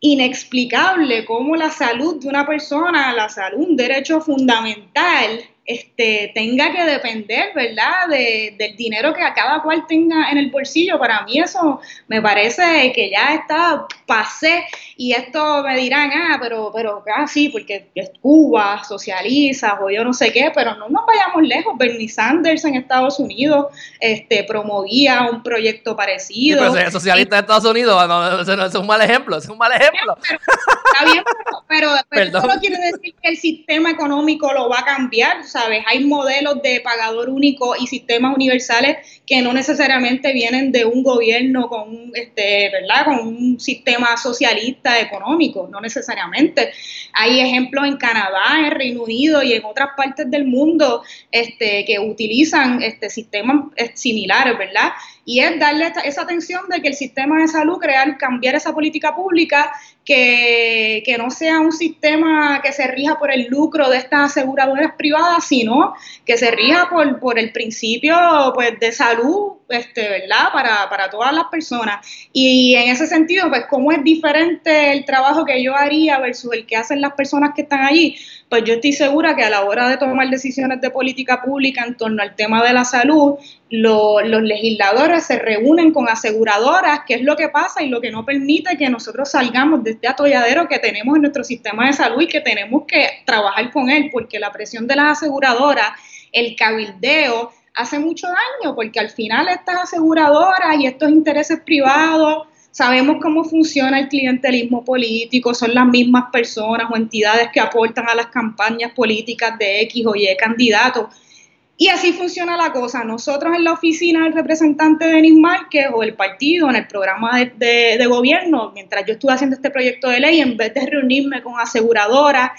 inexplicable cómo la salud de una persona, la salud, un derecho fundamental, este, tenga que depender, ¿verdad?, de, del dinero que a cada cual tenga en el bolsillo. Para mí eso me parece que ya está pasé y esto me dirán, ah, pero, pero, ah, sí, porque es Cuba, socializa o yo no sé qué, pero no nos vayamos lejos. Bernie Sanders en Estados Unidos este, promovía un proyecto parecido. Sí, pero socialista en Estados Unidos, no, es un mal ejemplo, es un mal ejemplo. está bien, pero, pero, eso no quiere decir que el sistema económico lo va a cambiar, ¿sabes? Hay modelos de pagador único y sistemas universales que no necesariamente vienen de un gobierno con un, este, ¿verdad? Con un sistema socialista económico, no necesariamente. Hay ejemplos en Canadá, en Reino Unido y en otras partes del mundo este, que utilizan este, sistemas eh, similares, ¿verdad? Y es darle esa atención de que el sistema de salud, crear, cambiar esa política pública que, que, no sea un sistema que se rija por el lucro de estas aseguradoras privadas, sino que se rija por, por el principio pues, de salud, este, ¿verdad? Para, para todas las personas. Y en ese sentido, pues, ¿cómo es diferente el trabajo que yo haría versus el que hacen las personas que están allí? Pues yo estoy segura que a la hora de tomar decisiones de política pública en torno al tema de la salud, los legisladores se reúnen con aseguradoras, que es lo que pasa y lo que no permite que nosotros salgamos de este atolladero que tenemos en nuestro sistema de salud y que tenemos que trabajar con él, porque la presión de las aseguradoras, el cabildeo, hace mucho daño, porque al final estas aseguradoras y estos intereses privados, sabemos cómo funciona el clientelismo político, son las mismas personas o entidades que aportan a las campañas políticas de X o Y candidatos y así funciona la cosa. Nosotros en la oficina del representante de Denis Márquez o el partido, en el programa de, gobierno, mientras yo estuve haciendo este proyecto de ley, en vez de reunirme con aseguradoras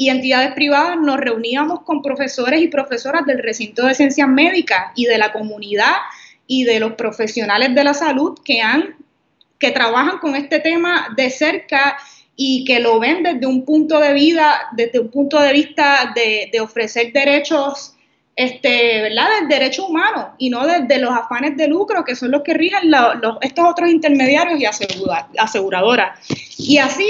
y entidades privadas, nos reuníamos con profesores y profesoras del recinto de ciencias médicas y de la comunidad y de los profesionales de la salud que han que trabajan con este tema de cerca y que lo ven desde un punto de vida, desde un punto de vista de, ofrecer derechos este, ¿verdad? del derecho humano y no desde los afanes de lucro que son los que rigen estos otros intermediarios y aseguradoras. Y así,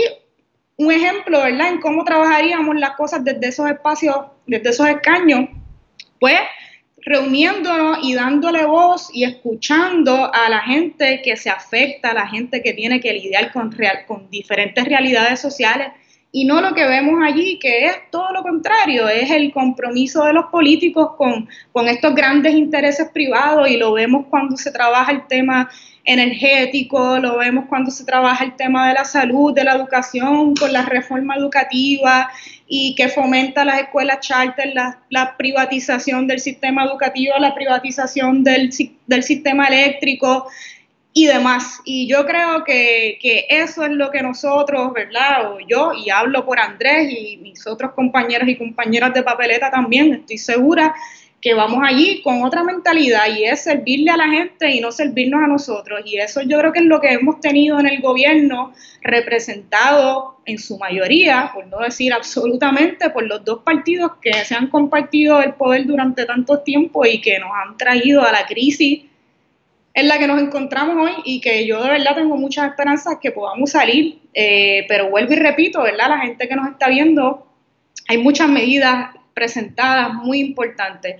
un ejemplo, ¿verdad?, en cómo trabajaríamos las cosas desde esos espacios, desde esos escaños, pues reuniéndonos y dándole voz y escuchando a la gente que se afecta, a la gente que tiene que lidiar con, con diferentes realidades sociales y no lo que vemos allí, que es todo lo contrario, es el compromiso de los políticos con estos grandes intereses privados y lo vemos cuando se trabaja el tema energético, lo vemos cuando se trabaja el tema de la salud, de la educación, con la reforma educativa y que fomenta las escuelas charter, la, privatización del sistema educativo, la privatización del, del sistema eléctrico, y demás. Y yo creo que, que, eso es lo que nosotros, ¿verdad? O yo, y hablo por Andrés y mis otros compañeros y compañeras de papeleta también, estoy segura que vamos allí con otra mentalidad y es servirle a la gente y no servirnos a nosotros. Y eso yo creo que es lo que hemos tenido en el gobierno representado en su mayoría, por no decir absolutamente, por los dos partidos que se han compartido el poder durante tanto tiempo y que nos han traído a la crisis en la que nos encontramos hoy y que yo de verdad tengo muchas esperanzas que podamos salir, eh, pero vuelvo y repito, ¿verdad? La gente que nos está viendo, hay muchas medidas presentadas muy importantes,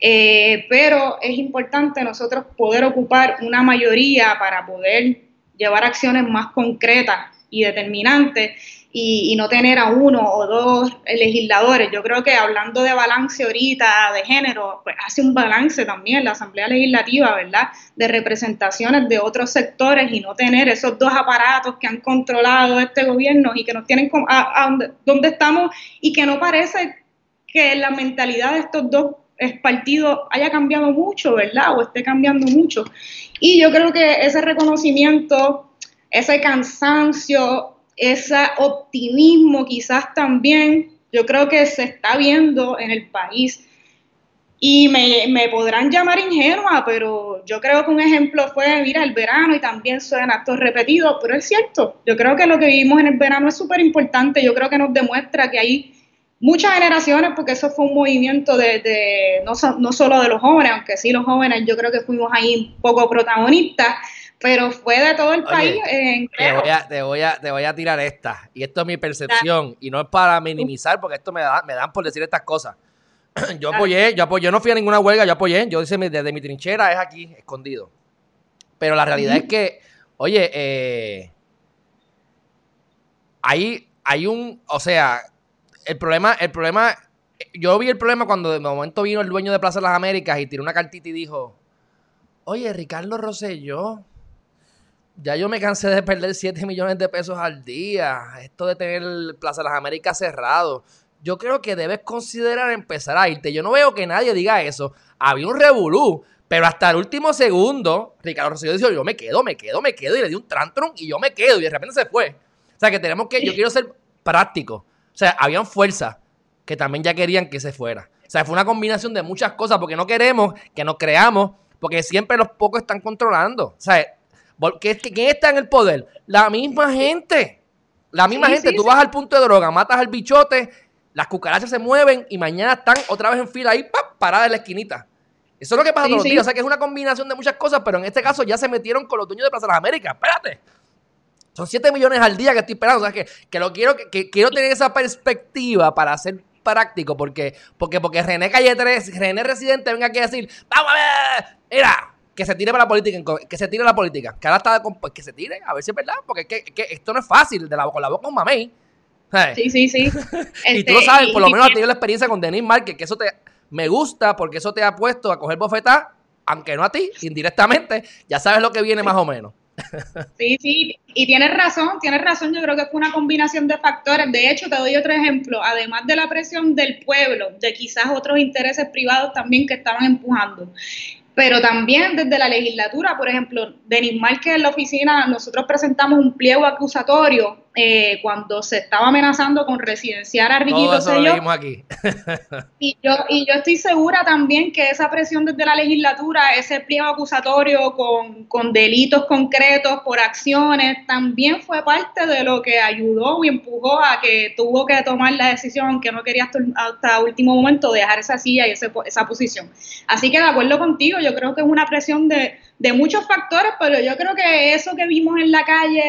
eh, pero es importante nosotros poder ocupar una mayoría para poder llevar acciones más concretas y determinantes y, no tener a uno o dos legisladores. Yo creo que hablando de balance ahorita, de género, pues hace un balance también la Asamblea Legislativa, ¿verdad? De representaciones de otros sectores y no tener esos dos aparatos que han controlado este gobierno y que nos tienen a, donde, estamos y que no parece que la mentalidad de estos dos partidos haya cambiado mucho, ¿verdad? O esté cambiando mucho. Y yo creo que ese reconocimiento, ese cansancio, ese optimismo quizás también, yo creo que se está viendo en el país. Y me, podrán llamar ingenua, pero yo creo que un ejemplo fue, mira, el verano y también son actos repetidos, pero es cierto, yo creo que lo que vivimos en el verano es súper importante, yo creo que nos demuestra que hay muchas generaciones, porque eso fue un movimiento de, no, no solo de los jóvenes, aunque sí los jóvenes yo creo que fuimos ahí un poco protagonistas, pero fue de todo el país. te, voy a, te, voy a, te voy a tirar esta, y esto es mi percepción, y no es para minimizar, porque esto me, da, me dan por decir estas cosas. yo apoyé, yo apoyé, yo no fui a ninguna huelga, yo apoyé, yo dice desde mi trinchera es aquí, escondido. Pero la realidad es que, oye, eh, hay, hay un, o sea, el problema, el problema, yo vi el problema cuando de momento vino el dueño de Plaza de las Américas y tiró una cartita y dijo, oye, Ricardo Rosselló, ya yo me cansé de perder 7 millones de pesos al día, esto de tener Plaza de las Américas cerrado yo creo que debes considerar empezar a irte. Yo no veo que nadie diga eso. Había un revolú, pero hasta el último segundo, Ricardo Rosselló dijo, yo me quedo, me quedo, me quedo, y le di un tantrum y yo me quedo, y de repente se fue. O sea, que tenemos que, yo quiero ser práctico. O sea, habían fuerzas que también ya querían que se fuera. O sea, fue una combinación de muchas cosas, porque no queremos que nos creamos, porque siempre los pocos están controlando. O sea, ¿quién está en el poder? La misma gente. La misma gente. Tú vas al punto de droga, matas al bichote las cucarachas se mueven y mañana están otra vez en fila ahí, ¡pap! parada en la esquinita. Eso es lo que pasa todos los días. O sea que es una combinación de muchas cosas, pero en este caso ya se metieron con los dueños de Plaza de las Américas. Espérate. Son 7 millones al día que estoy esperando. O sea que, que lo quiero, que, quiero tener esa perspectiva para ser práctico, porque, porque, porque René Calle 3, René Residente, venga aquí a decir, vamos a ver, mira, que se tire para la política, que se tire la política. Que ahora está, pues, que se tire, a ver si es verdad, porque es que, esto no es fácil, de la, con la boca un mamey. Sí, sí, sí. y tú lo este, sabes, por lo menos has tenido la experiencia con Denis Márquez, que eso te me gusta porque eso te ha puesto a coger bofetá, aunque no a ti, indirectamente, ya sabes lo que viene más o menos. Sí, sí, y tienes razón, tienes razón, yo creo que fue una combinación de factores. De hecho, te doy otro ejemplo, además de la presión del pueblo, de quizás otros intereses privados también que estaban empujando pero también desde la legislatura, por ejemplo, Denis Márquez en la oficina, nosotros presentamos un pliego acusatorio eh, cuando se estaba amenazando con residenciar a Riquito Sello. aquí. y, yo, y yo estoy segura también que esa presión desde la legislatura, ese pliego acusatorio con, con delitos concretos por acciones, también fue parte de lo que ayudó y empujó a que tuvo que tomar la decisión, que no quería hasta, hasta último momento dejar esa silla y ese, esa posición. Así que de acuerdo contigo, yo creo que es una presión de, de muchos factores, pero yo creo que eso que vimos en la calle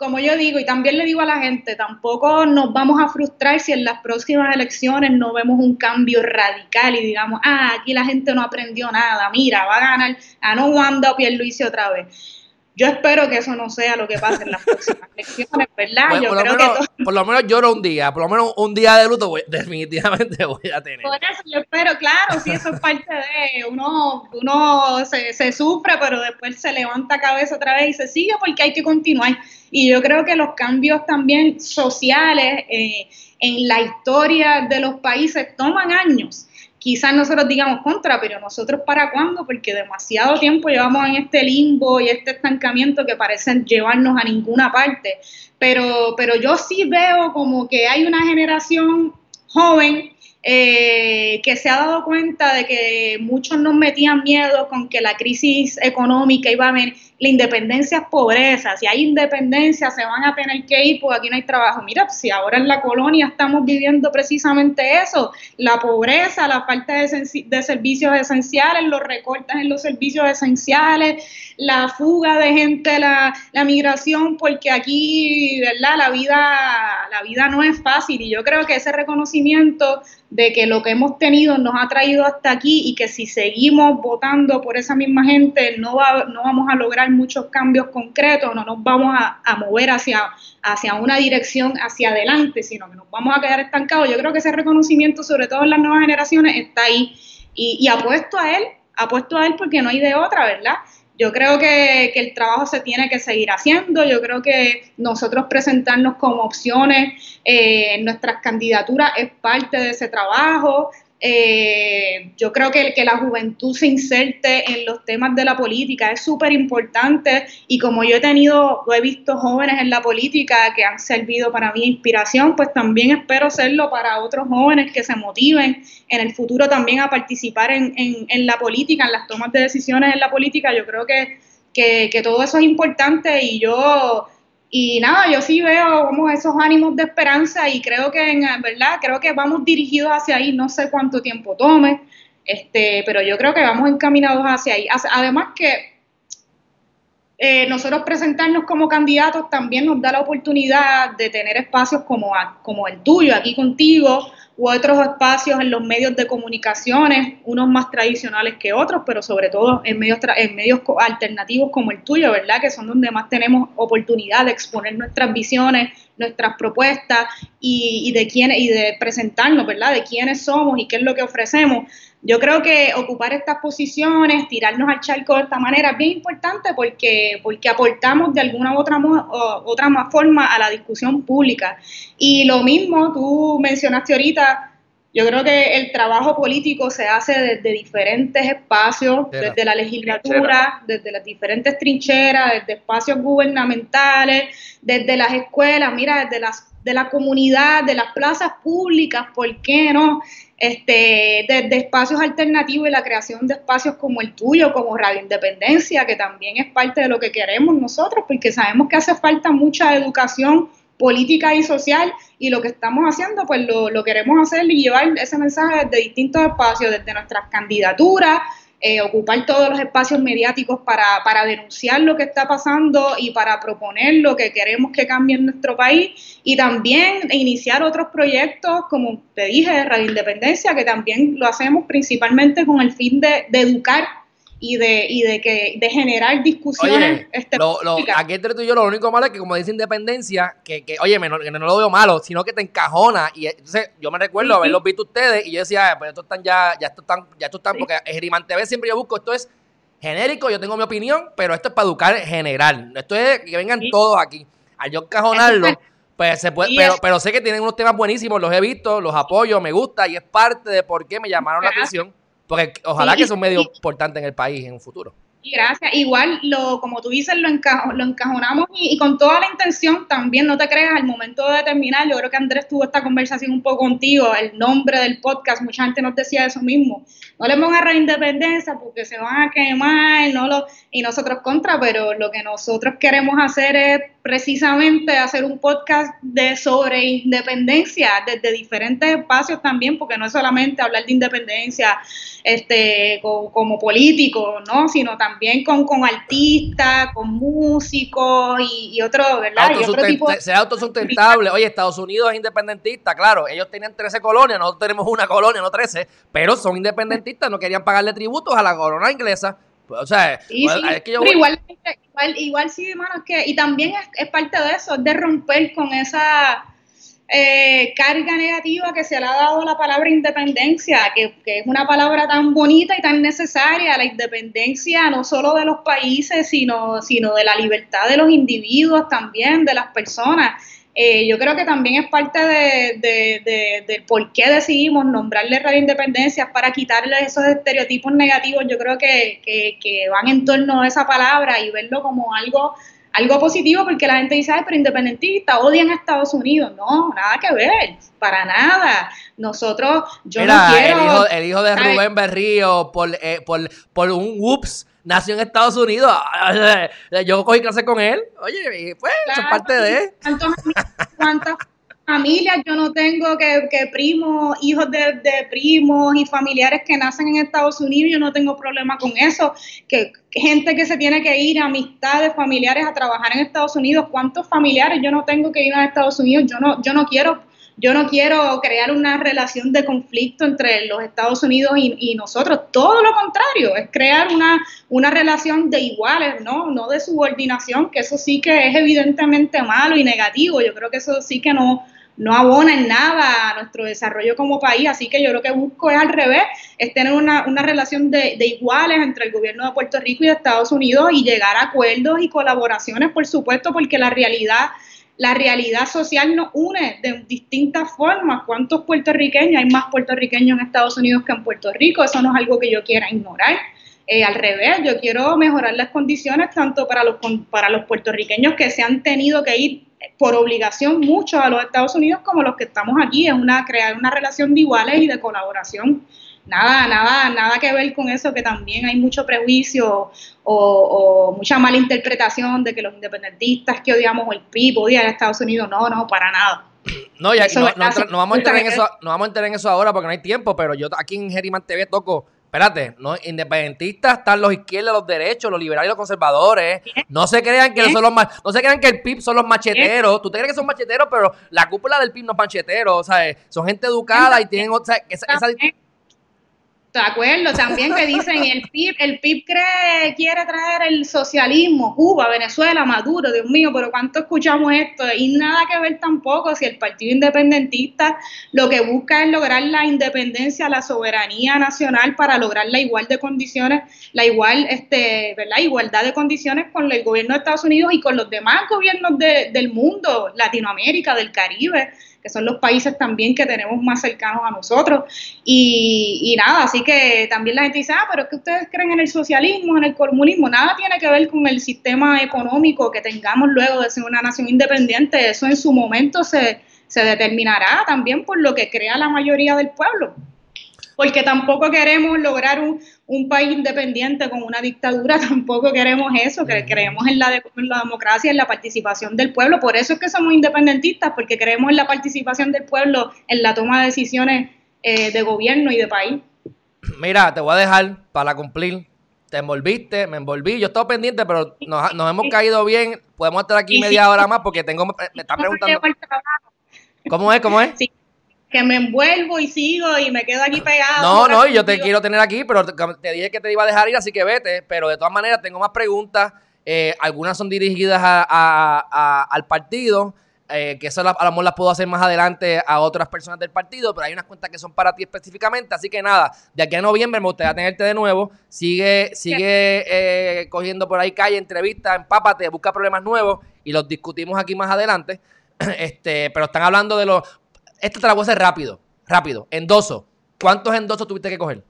como yo digo, y también le digo a la gente, tampoco nos vamos a frustrar si en las próximas elecciones no vemos un cambio radical y digamos, ah, aquí la gente no aprendió nada, mira, va a ganar, a no Wanda o Pierluisi otra vez. Yo espero que eso no sea lo que pase en las próximas elecciones, ¿verdad? yo por, creo lo menos, que por lo menos lloro un día, por lo menos un día de luto definitivamente voy a tener. Por eso yo espero, claro, sí, eso es parte de uno, uno se, se sufre, pero después se levanta cabeza otra vez y se sigue porque hay que continuar. Y yo creo que los cambios también sociales eh, en la historia de los países toman años. Quizás nosotros digamos contra, pero nosotros para cuándo, porque demasiado tiempo llevamos en este limbo y este estancamiento que parecen llevarnos a ninguna parte. Pero, pero yo sí veo como que hay una generación joven eh, que se ha dado cuenta de que muchos nos metían miedo con que la crisis económica iba a venir la independencia es pobreza, si hay independencia se van a tener que ir porque aquí no hay trabajo. Mira, si ahora en la colonia estamos viviendo precisamente eso, la pobreza, la falta de, servicios esenciales, los recortes en los servicios esenciales, la fuga de gente, la, la migración, porque aquí, ¿verdad? La vida, la vida no es fácil y yo creo que ese reconocimiento de que lo que hemos tenido nos ha traído hasta aquí y que si seguimos votando por esa misma gente no, va, no vamos a lograr muchos cambios concretos, no nos vamos a, mover hacia, hacia una dirección hacia adelante, sino que nos vamos a quedar estancados. Yo creo que ese reconocimiento, sobre todo en las nuevas generaciones, está ahí y, y apuesto a él, apuesto a él porque no hay de otra, ¿verdad? Yo creo que, el trabajo se tiene que seguir haciendo, yo creo que nosotros presentarnos como opciones eh, nuestras candidaturas es parte de ese trabajo, eh, yo creo que, que la juventud se inserte en los temas de la política es súper importante y como yo he tenido, he visto jóvenes en la política que han servido para mi inspiración, pues también espero serlo para otros jóvenes que se motiven en el futuro también a participar en, en, la política, en las tomas de decisiones en la política. Yo creo que, que, que todo eso es importante y yo y nada, yo sí veo como esos ánimos de esperanza y creo que, en verdad, creo que vamos dirigidos hacia ahí, no sé cuánto tiempo tome, este, pero yo creo que vamos encaminados hacia ahí. Además que eh, nosotros presentarnos como candidatos también nos da la oportunidad de tener espacios como, como el tuyo, aquí contigo, u otros espacios en los medios de comunicaciones, unos más tradicionales que otros, pero sobre todo en medios, en medios alternativos como el tuyo, ¿verdad? Que son donde más tenemos oportunidad de exponer nuestras visiones, nuestras propuestas y, y de quién, y de presentarnos, ¿verdad? De quiénes somos y qué es lo que ofrecemos. Yo creo que ocupar estas posiciones, tirarnos al charco de esta manera es bien importante porque, porque aportamos de alguna u otra, otra forma a la discusión pública. Y lo mismo, tú mencionaste ahorita, yo creo que el trabajo político se hace desde diferentes espacios, desde la legislatura, desde las diferentes trincheras, desde espacios gubernamentales, desde las escuelas, mira, desde las de la comunidad, de las plazas públicas, ¿por qué no? Este, desde espacios alternativos y la creación de espacios como el tuyo, como Radio Independencia, que también es parte de lo que queremos nosotros, porque sabemos que hace falta mucha educación política y social y lo que estamos haciendo, pues lo queremos hacer y llevar ese mensaje desde distintos espacios, desde nuestras candidaturas, eh, ocupar todos los espacios mediáticos para, para, denunciar lo que está pasando y para proponer lo que queremos que cambie en nuestro país. Y también iniciar otros proyectos, como te dije, de Radio Independencia, que también lo hacemos principalmente con el fin de, de educar y de, y de que de generar discusiones. este, aquí entre tú y yo lo único malo es que como dice Independencia, que, que oye, no, no lo veo malo, sino que te encajona. Y entonces yo me recuerdo haberlos visto ustedes y yo decía, pues estos están ya, ya estos están, ya estos están, porque Geriman TV siempre yo busco, esto es genérico, yo tengo mi opinión, pero esto es para educar en general. Esto es que vengan todos aquí. Al yo encajonarlo, pues se puede, pero, pero sé que tienen unos temas buenísimos, los he visto, los apoyo, me gusta y es parte de por qué me llamaron la atención porque ojalá que sea un medio importante en el país en un futuro. Gracias. Igual, lo, como tú dices, lo, lo encajonamos y, con toda la intención también, no te creas, al momento de terminar, yo creo que Andrés tuvo esta conversación un poco contigo, el nombre del podcast, mucha gente nos decía eso mismo. No le pongan a independencia porque se van a quemar, no lo, y nosotros contra, pero lo que nosotros queremos hacer es precisamente hacer un podcast de sobre independencia desde diferentes espacios también, porque no es solamente hablar de independencia este como, político, ¿no? sino también con, con artistas, con músicos y, y otro, ¿verdad? Y otro tipo Sea autosustentable. Oye, Estados Unidos es independentista, claro, ellos tenían 13 colonias, nosotros tenemos una colonia, no 13, pero son independentistas, no querían pagarle tributos a la corona inglesa. O sea, es que yo igual, igual, igual, sí, hermano, es que, y también es, parte de eso, es de romper con esa eh, carga negativa que se le ha dado la palabra independencia, que, que, es una palabra tan bonita y tan necesaria, la independencia no solo de los países, sino, sino de la libertad de los individuos también, de las personas. Eh, yo creo que también es parte de, de, por qué decidimos nombrarle Radio Independencia para quitarle esos estereotipos negativos. Yo creo que, que, van en torno a esa palabra y verlo como algo algo positivo porque la gente dice, Ay, pero independentista, odian a Estados Unidos. No, nada que ver, para nada. Nosotros, yo no quiero... El hijo, el hijo de Rubén Berrío, por, eh, por, por un whoops, nació en Estados Unidos. Yo cogí clase con él. Oye, pues, es parte de. ¿Cuántas familias yo no tengo que, que primos, hijos de, primos y familiares que nacen en Estados Unidos? Yo no tengo problema con eso. Que, gente que se tiene que ir, amistades, familiares a trabajar en Estados Unidos. ¿Cuántos familiares yo no tengo que ir a Estados Unidos? Yo no, yo no quiero yo no quiero crear una relación de conflicto entre los Estados Unidos y, nosotros, todo lo contrario, es crear una, una relación de iguales, ¿no? No de subordinación, que eso sí que es evidentemente malo y negativo, yo creo que eso sí que no, no abona en nada a nuestro desarrollo como país, así que yo lo que busco es al revés, es tener una, una relación de, de, iguales entre el gobierno de Puerto Rico y de Estados Unidos y llegar a acuerdos y colaboraciones, por supuesto, porque la realidad la realidad social nos une de distintas formas. ¿Cuántos puertorriqueños? Hay más puertorriqueños en Estados Unidos que en Puerto Rico. Eso no es algo que yo quiera ignorar. Eh, al revés, yo quiero mejorar las condiciones tanto para los, para los puertorriqueños que se han tenido que ir por obligación mucho a los Estados Unidos como los que estamos aquí. Es una crear una relación de iguales y de colaboración nada, nada, nada que ver con eso, que también hay mucho prejuicio o, mucha mala interpretación de que los independentistas que odiamos el PIB odian a Estados Unidos. No, no, para nada. No, ya, no, vamos a entrar en eso, no vamos a entrar en eso ahora porque no hay tiempo, pero yo aquí en Geriman TV toco espérate, no, independentistas están los izquierdos, los derechos, los liberales y los conservadores. No se crean que son los no se crean que el PIB son los macheteros. Tú te crees que son macheteros, pero la cúpula del PIB no es machetero, o sea, son gente educada y tienen o sea, esa, de acuerdo, también que dicen el PIB, el PIB cree, quiere traer el socialismo, Cuba, Venezuela, Maduro, Dios mío, pero ¿cuánto escuchamos esto? Y nada que ver tampoco si el Partido Independentista lo que busca es lograr la independencia, la soberanía nacional para lograr la igual de condiciones, la igual, este, ¿verdad? Igualdad de condiciones con el gobierno de Estados Unidos y con los demás gobiernos del mundo, Latinoamérica, del Caribe que son los países también que tenemos más cercanos a nosotros. Y, nada, así que también la gente dice, ah, pero es que ustedes creen en el socialismo, en el comunismo, nada tiene que ver con el sistema económico que tengamos luego de ser una nación independiente, eso en su momento se, se determinará también por lo que crea la mayoría del pueblo. Porque tampoco queremos lograr un, un, país independiente con una dictadura, tampoco queremos eso, que creemos en la, la, democracia, en la participación del pueblo, por eso es que somos independentistas, porque creemos en la participación del pueblo en la toma de decisiones eh, de gobierno y de país. Mira, te voy a dejar para cumplir. Te envolviste, me envolví. Yo estaba pendiente, pero nos, hemos caído bien. Podemos estar aquí media hora más porque tengo. Me está preguntando. ¿Cómo es? ¿Cómo es? Sí que me envuelvo y sigo y me quedo aquí pegado. No, no, yo te quiero tener aquí, pero te dije que te iba a dejar ir, así que vete. Pero de todas maneras, tengo más preguntas. Eh, algunas son dirigidas al partido, eh, que eso a lo mejor las puedo hacer más adelante a otras personas del partido, pero hay unas cuentas que son para ti específicamente. Así que nada, de aquí a noviembre me gustaría tenerte de nuevo. Sigue, sigue eh, cogiendo por ahí calle, entrevista, empápate, busca problemas nuevos y los discutimos aquí más adelante. Este, pero están hablando de los esto te la voy a hacer rápido, rápido. Endoso. ¿Cuántos endosos tuviste que coger?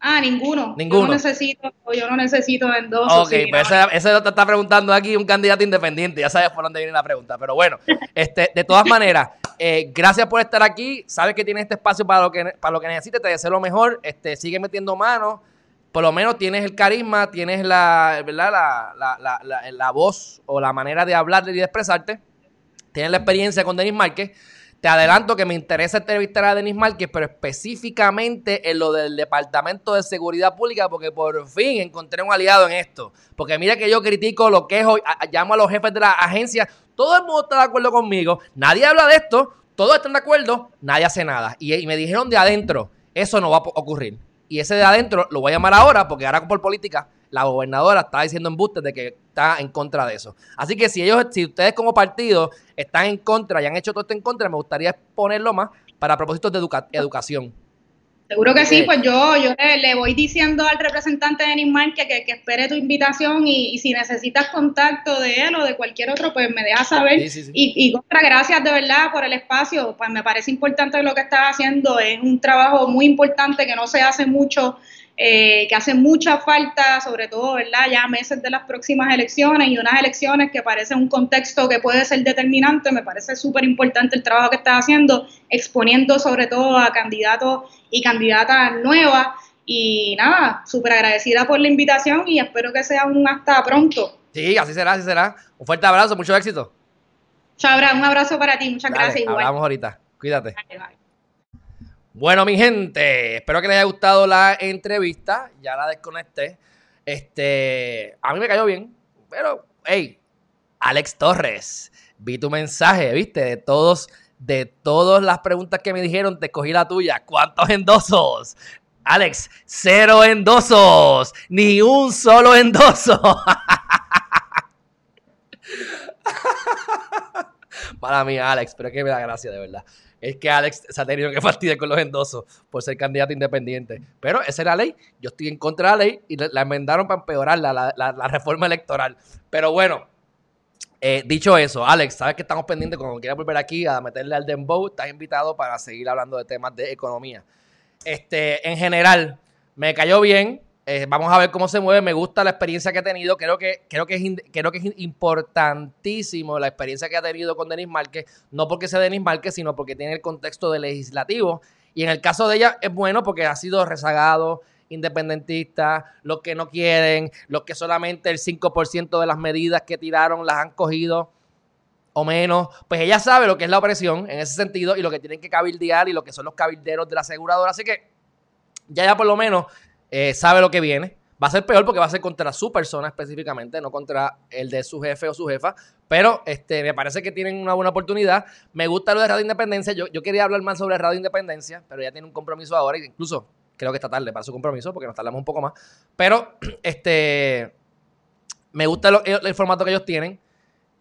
Ah, ninguno. Ninguno. Yo no necesito, yo no necesito endosos. Ok, pues eso, te está preguntando aquí un candidato independiente. Ya sabes por dónde viene la pregunta. Pero bueno, este, de todas maneras, eh, gracias por estar aquí. Sabes que tienes este espacio para lo que, para lo que necesites. Te deseo lo mejor. Este, sigue metiendo manos. Por lo menos tienes el carisma, tienes la, ¿verdad? La, la, la, la voz o la manera de hablar y de expresarte. Tienes la experiencia con Denis Márquez. Te adelanto que me interesa entrevistar a Denis Márquez, pero específicamente en lo del Departamento de Seguridad Pública, porque por fin encontré un aliado en esto. Porque mira que yo critico lo que es hoy, llamo a los jefes de la agencia, todo el mundo está de acuerdo conmigo, nadie habla de esto, todos están de acuerdo, nadie hace nada. Y, y me dijeron de adentro, eso no va a ocurrir. Y ese de adentro lo voy a llamar ahora, porque ahora por política la gobernadora está diciendo embustes de que está en contra de eso. Así que si ellos, si ustedes como partido están en contra y han hecho todo esto en contra, me gustaría exponerlo más para propósitos de educación. Seguro que sí, pues yo, yo le, voy diciendo al representante de Nisman que, que, espere tu invitación y, si necesitas contacto de él o de cualquier otro, pues me deja saber. Y, y contra, gracias de verdad por el espacio, pues me parece importante lo que estás haciendo, es un trabajo muy importante que no se hace mucho eh, que hace mucha falta, sobre todo, ¿verdad? Ya meses de las próximas elecciones y unas elecciones que parece un contexto que puede ser determinante, me parece súper importante el trabajo que estás haciendo, exponiendo sobre todo a candidatos y candidatas nuevas. Y nada, súper agradecida por la invitación y espero que sea un hasta pronto. Sí, así será, así será. Un fuerte abrazo, mucho éxito. Chabra, un abrazo para ti, muchas gracias. Igual. Hablamos ahorita, cuídate. Bueno, mi gente, espero que les haya gustado la entrevista. Ya la desconecté. Este, a mí me cayó bien, pero, hey, Alex Torres, vi tu mensaje, ¿viste? De todos, de todas las preguntas que me dijeron, te escogí la tuya. ¿Cuántos endosos? Alex, cero endosos, ni un solo endoso. Para mí, Alex, pero que me da gracia, de verdad es que Alex se ha tenido que partir con los endosos por ser candidato independiente. Pero esa era la ley. Yo estoy en contra de la ley y la enmendaron para empeorar la, la, reforma electoral. Pero bueno, eh, dicho eso, Alex, sabes que estamos pendientes cuando quieras volver aquí a meterle al dembow, estás invitado para seguir hablando de temas de economía. Este, en general, me cayó bien. Eh, vamos a ver cómo se mueve. Me gusta la experiencia que ha tenido. Creo que, creo que, es, creo que es importantísimo la experiencia que ha tenido con Denis Márquez. No porque sea Denis Márquez, sino porque tiene el contexto de legislativo. Y en el caso de ella es bueno porque ha sido rezagado, independentista, los que no quieren, los que solamente el 5% de las medidas que tiraron las han cogido o menos. Pues ella sabe lo que es la opresión en ese sentido y lo que tienen que cabildear y lo que son los cabilderos de la aseguradora. Así que ya ya por lo menos eh, sabe lo que viene. Va a ser peor porque va a ser contra su persona específicamente, no contra el de su jefe o su jefa. Pero este, me parece que tienen una buena oportunidad. Me gusta lo de Radio Independencia. Yo, yo quería hablar más sobre Radio Independencia, pero ya tiene un compromiso ahora. Incluso creo que está tarde para su compromiso porque nos tardamos un poco más. Pero este, me gusta el, formato que ellos tienen.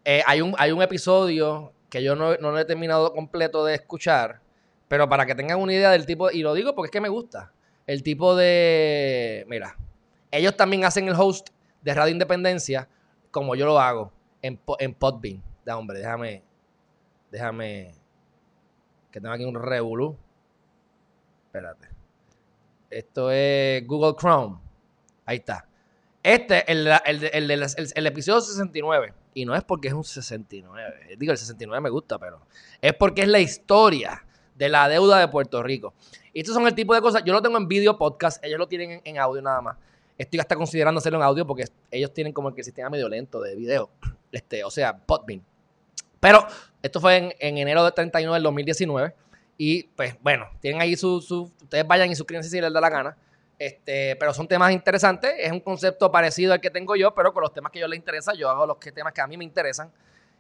Eh, hay, un, hay un episodio que yo no, no lo he terminado completo de escuchar, pero para que tengan una idea del tipo, y lo digo porque es que me gusta, el tipo de, mira, ellos también hacen el host de Radio Independencia como yo lo hago en, en Podbean. Da, hombre, déjame. Déjame. Que tengo aquí un revolú. Espérate. Esto es Google Chrome. Ahí está. Este, el, el, el, el, episodio 69. Y no es porque es un 69. Digo, el 69 me gusta, pero es porque es la historia de la deuda de Puerto Rico. Estos son el tipo de cosas. Yo lo tengo en video podcast. Ellos lo tienen en audio nada más. Estoy hasta considerando hacerlo en audio porque ellos tienen como el, que sistema medio lento de video. Este, o sea, Podbean. Pero esto fue en, enero de 31 del 2019. Y pues bueno, tienen ahí su, ustedes vayan y suscríbanse si les da la gana. Este, pero son temas interesantes. Es un concepto parecido al que tengo yo, pero con los temas que ellos les interesan, yo hago los que, temas que a mí me interesan.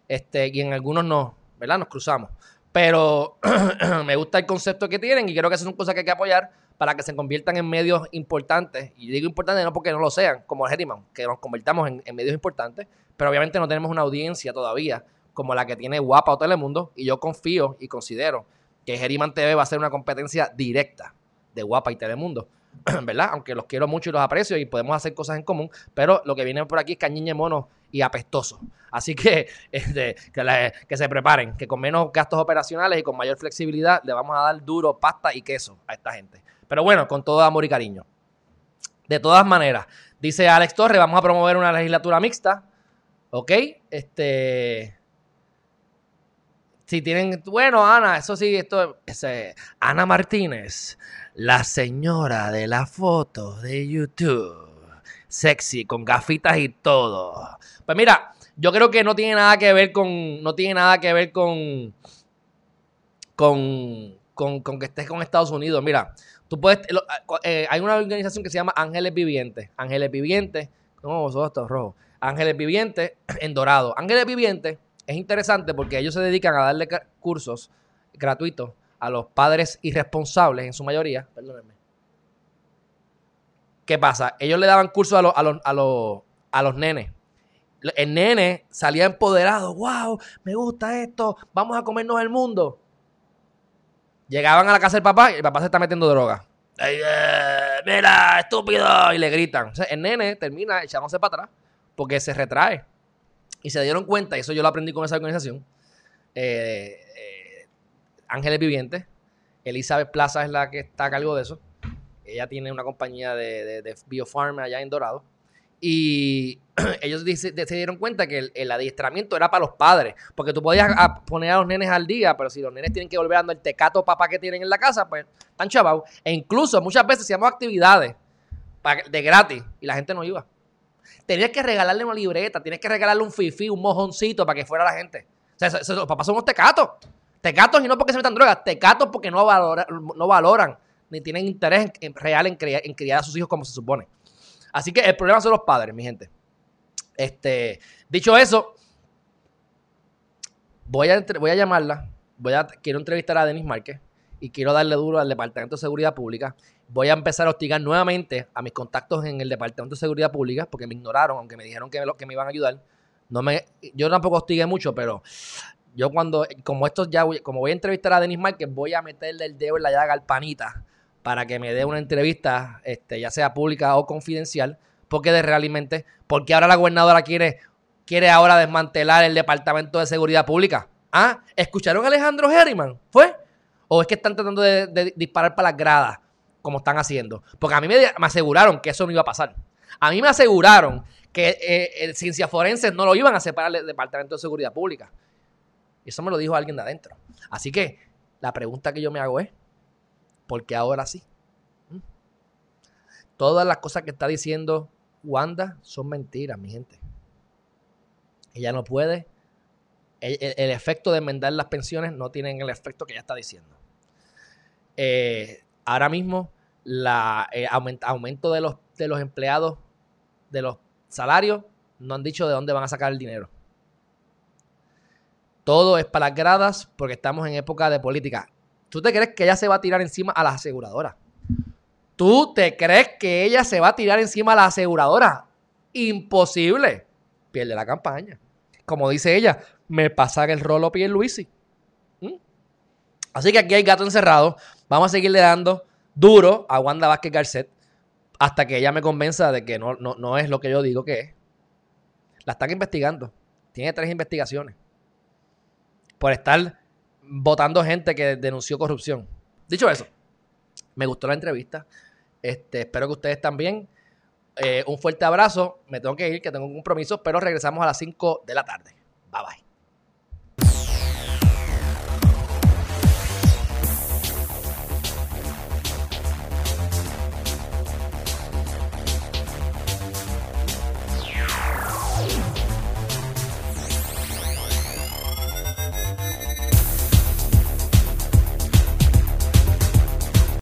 Este, y en algunos no, ¿verdad? Nos cruzamos. Pero me gusta el concepto que tienen y creo que esas son cosas que hay que apoyar para que se conviertan en medios importantes. Y digo importantes no porque no lo sean, como el que nos convirtamos en, medios importantes, pero obviamente no tenemos una audiencia todavía como la que tiene Guapa o Telemundo. Y yo confío y considero que Geriman TV va a ser una competencia directa de Guapa y Telemundo. ¿Verdad? Aunque los quiero mucho y los aprecio y podemos hacer cosas en común, pero lo que viene por aquí es cañiñe mono y apestoso. Así que, este, que, que, se preparen, que con menos gastos operacionales y con mayor flexibilidad le vamos a dar duro pasta y queso a esta gente. Pero bueno, con todo amor y cariño. De todas maneras, dice Alex Torres, vamos a promover una legislatura mixta. ¿Ok? Este. Si tienen. Bueno, Ana, eso sí, esto. Ese, Ana Martínez, la señora de la foto de YouTube. Sexy, con gafitas y todo. Pues mira, yo creo que no tiene nada que ver con. No tiene nada que ver con. Con. Con, con que estés con Estados Unidos. Mira, Tú puedes, ah, eh, hay una organización que se llama Ángeles Vivientes. Ángeles Vivientes, ¿cómo vosotros estos rojos? Ángeles Vivientes en Dorado. Ángeles Vivientes es interesante porque ellos se dedican a darle cursos gratuitos a los padres irresponsables, en su mayoría. Perdónenme. ¿Qué pasa? Ellos le daban cursos a, los, a, los, a, los, a los nenes. El nene salía empoderado. ¡Wow! Me gusta esto. Vamos a comernos el mundo. Llegaban a la casa del papá y el papá se está metiendo droga. Eh, mira, estúpido. Y le gritan. O el nene termina echándose para atrás porque se retrae. Y se dieron cuenta, y eso yo lo aprendí con esa organización. Eh, eh, Ángeles Vivientes. Elizabeth Plaza es la que está a cargo de eso. Ella tiene una compañía de, de, de Biofarm allá en Dorado. Y ellos se dieron cuenta que el, adiestramiento era para los padres, porque tú podías poner a los nenes al día, pero si los nenes tienen que volver dando el tecato papá que tienen en la casa, pues están chavados. E incluso muchas veces hacíamos actividades de gratis y la gente no iba. Tenías que regalarle una libreta, tienes que regalarle un fifi, un mojoncito para que fuera la gente. O sea, los papás somos tecatos. Tecatos y no porque se metan drogas, tecatos porque no, no valoran ni tienen interés real en, en criar a sus hijos como se supone. Así que el problema son los padres, mi gente. Este, dicho eso, voy a, voy a llamarla. Voy a, quiero entrevistar a Denis Márquez y quiero darle duro al Departamento de Seguridad Pública. Voy a empezar a hostigar nuevamente a mis contactos en el Departamento de Seguridad Pública porque me ignoraron, aunque me dijeron que me, que me iban a ayudar. No me, yo tampoco hostigué mucho, pero yo cuando, como esto ya, como voy a entrevistar a Denis Márquez, voy a meterle el dedo en la llaga al panita para que me dé una entrevista, este, ya sea pública o confidencial, porque de realmente, porque ahora la gobernadora quiere, quiere ahora desmantelar el Departamento de Seguridad Pública. ¿Ah? ¿Escucharon a Alejandro Herriman? ¿Fue? ¿O es que están tratando de, disparar para las gradas, como están haciendo? Porque a mí me, aseguraron que eso no iba a pasar. A mí me aseguraron que eh, Ciencia Forense no lo iban a separar del Departamento de Seguridad Pública. Y eso me lo dijo alguien de adentro. Así que la pregunta que yo me hago es, porque ahora sí. ¿Mm? Todas las cosas que está diciendo Wanda son mentiras, mi gente. Ella no puede. El, efecto de enmendar las pensiones no tiene el efecto que ella está diciendo. Eh, ahora mismo la eh, aumento de los, de los empleados, de los salarios, no han dicho de dónde van a sacar el dinero. Todo es para las gradas porque estamos en época de política. ¿Tú te crees que ella se va a tirar encima a las aseguradoras? ¿Tú te crees que ella se va a tirar encima a la aseguradora? Imposible. Pierde la campaña. Como dice ella, me pasa el rolo Pierluisi. ¿Mm? Así que aquí hay gato encerrado. Vamos a seguirle dando duro a Wanda Vázquez Garcet hasta que ella me convenza de que no, no es lo que yo digo que es. La están investigando. Tiene tres investigaciones. Por estar votando gente que denunció corrupción. Dicho eso, me gustó la entrevista. Este, espero que ustedes también. Eh, un fuerte abrazo. Me tengo que ir, que tengo un compromiso, pero regresamos a las 5 de la tarde. Bye bye.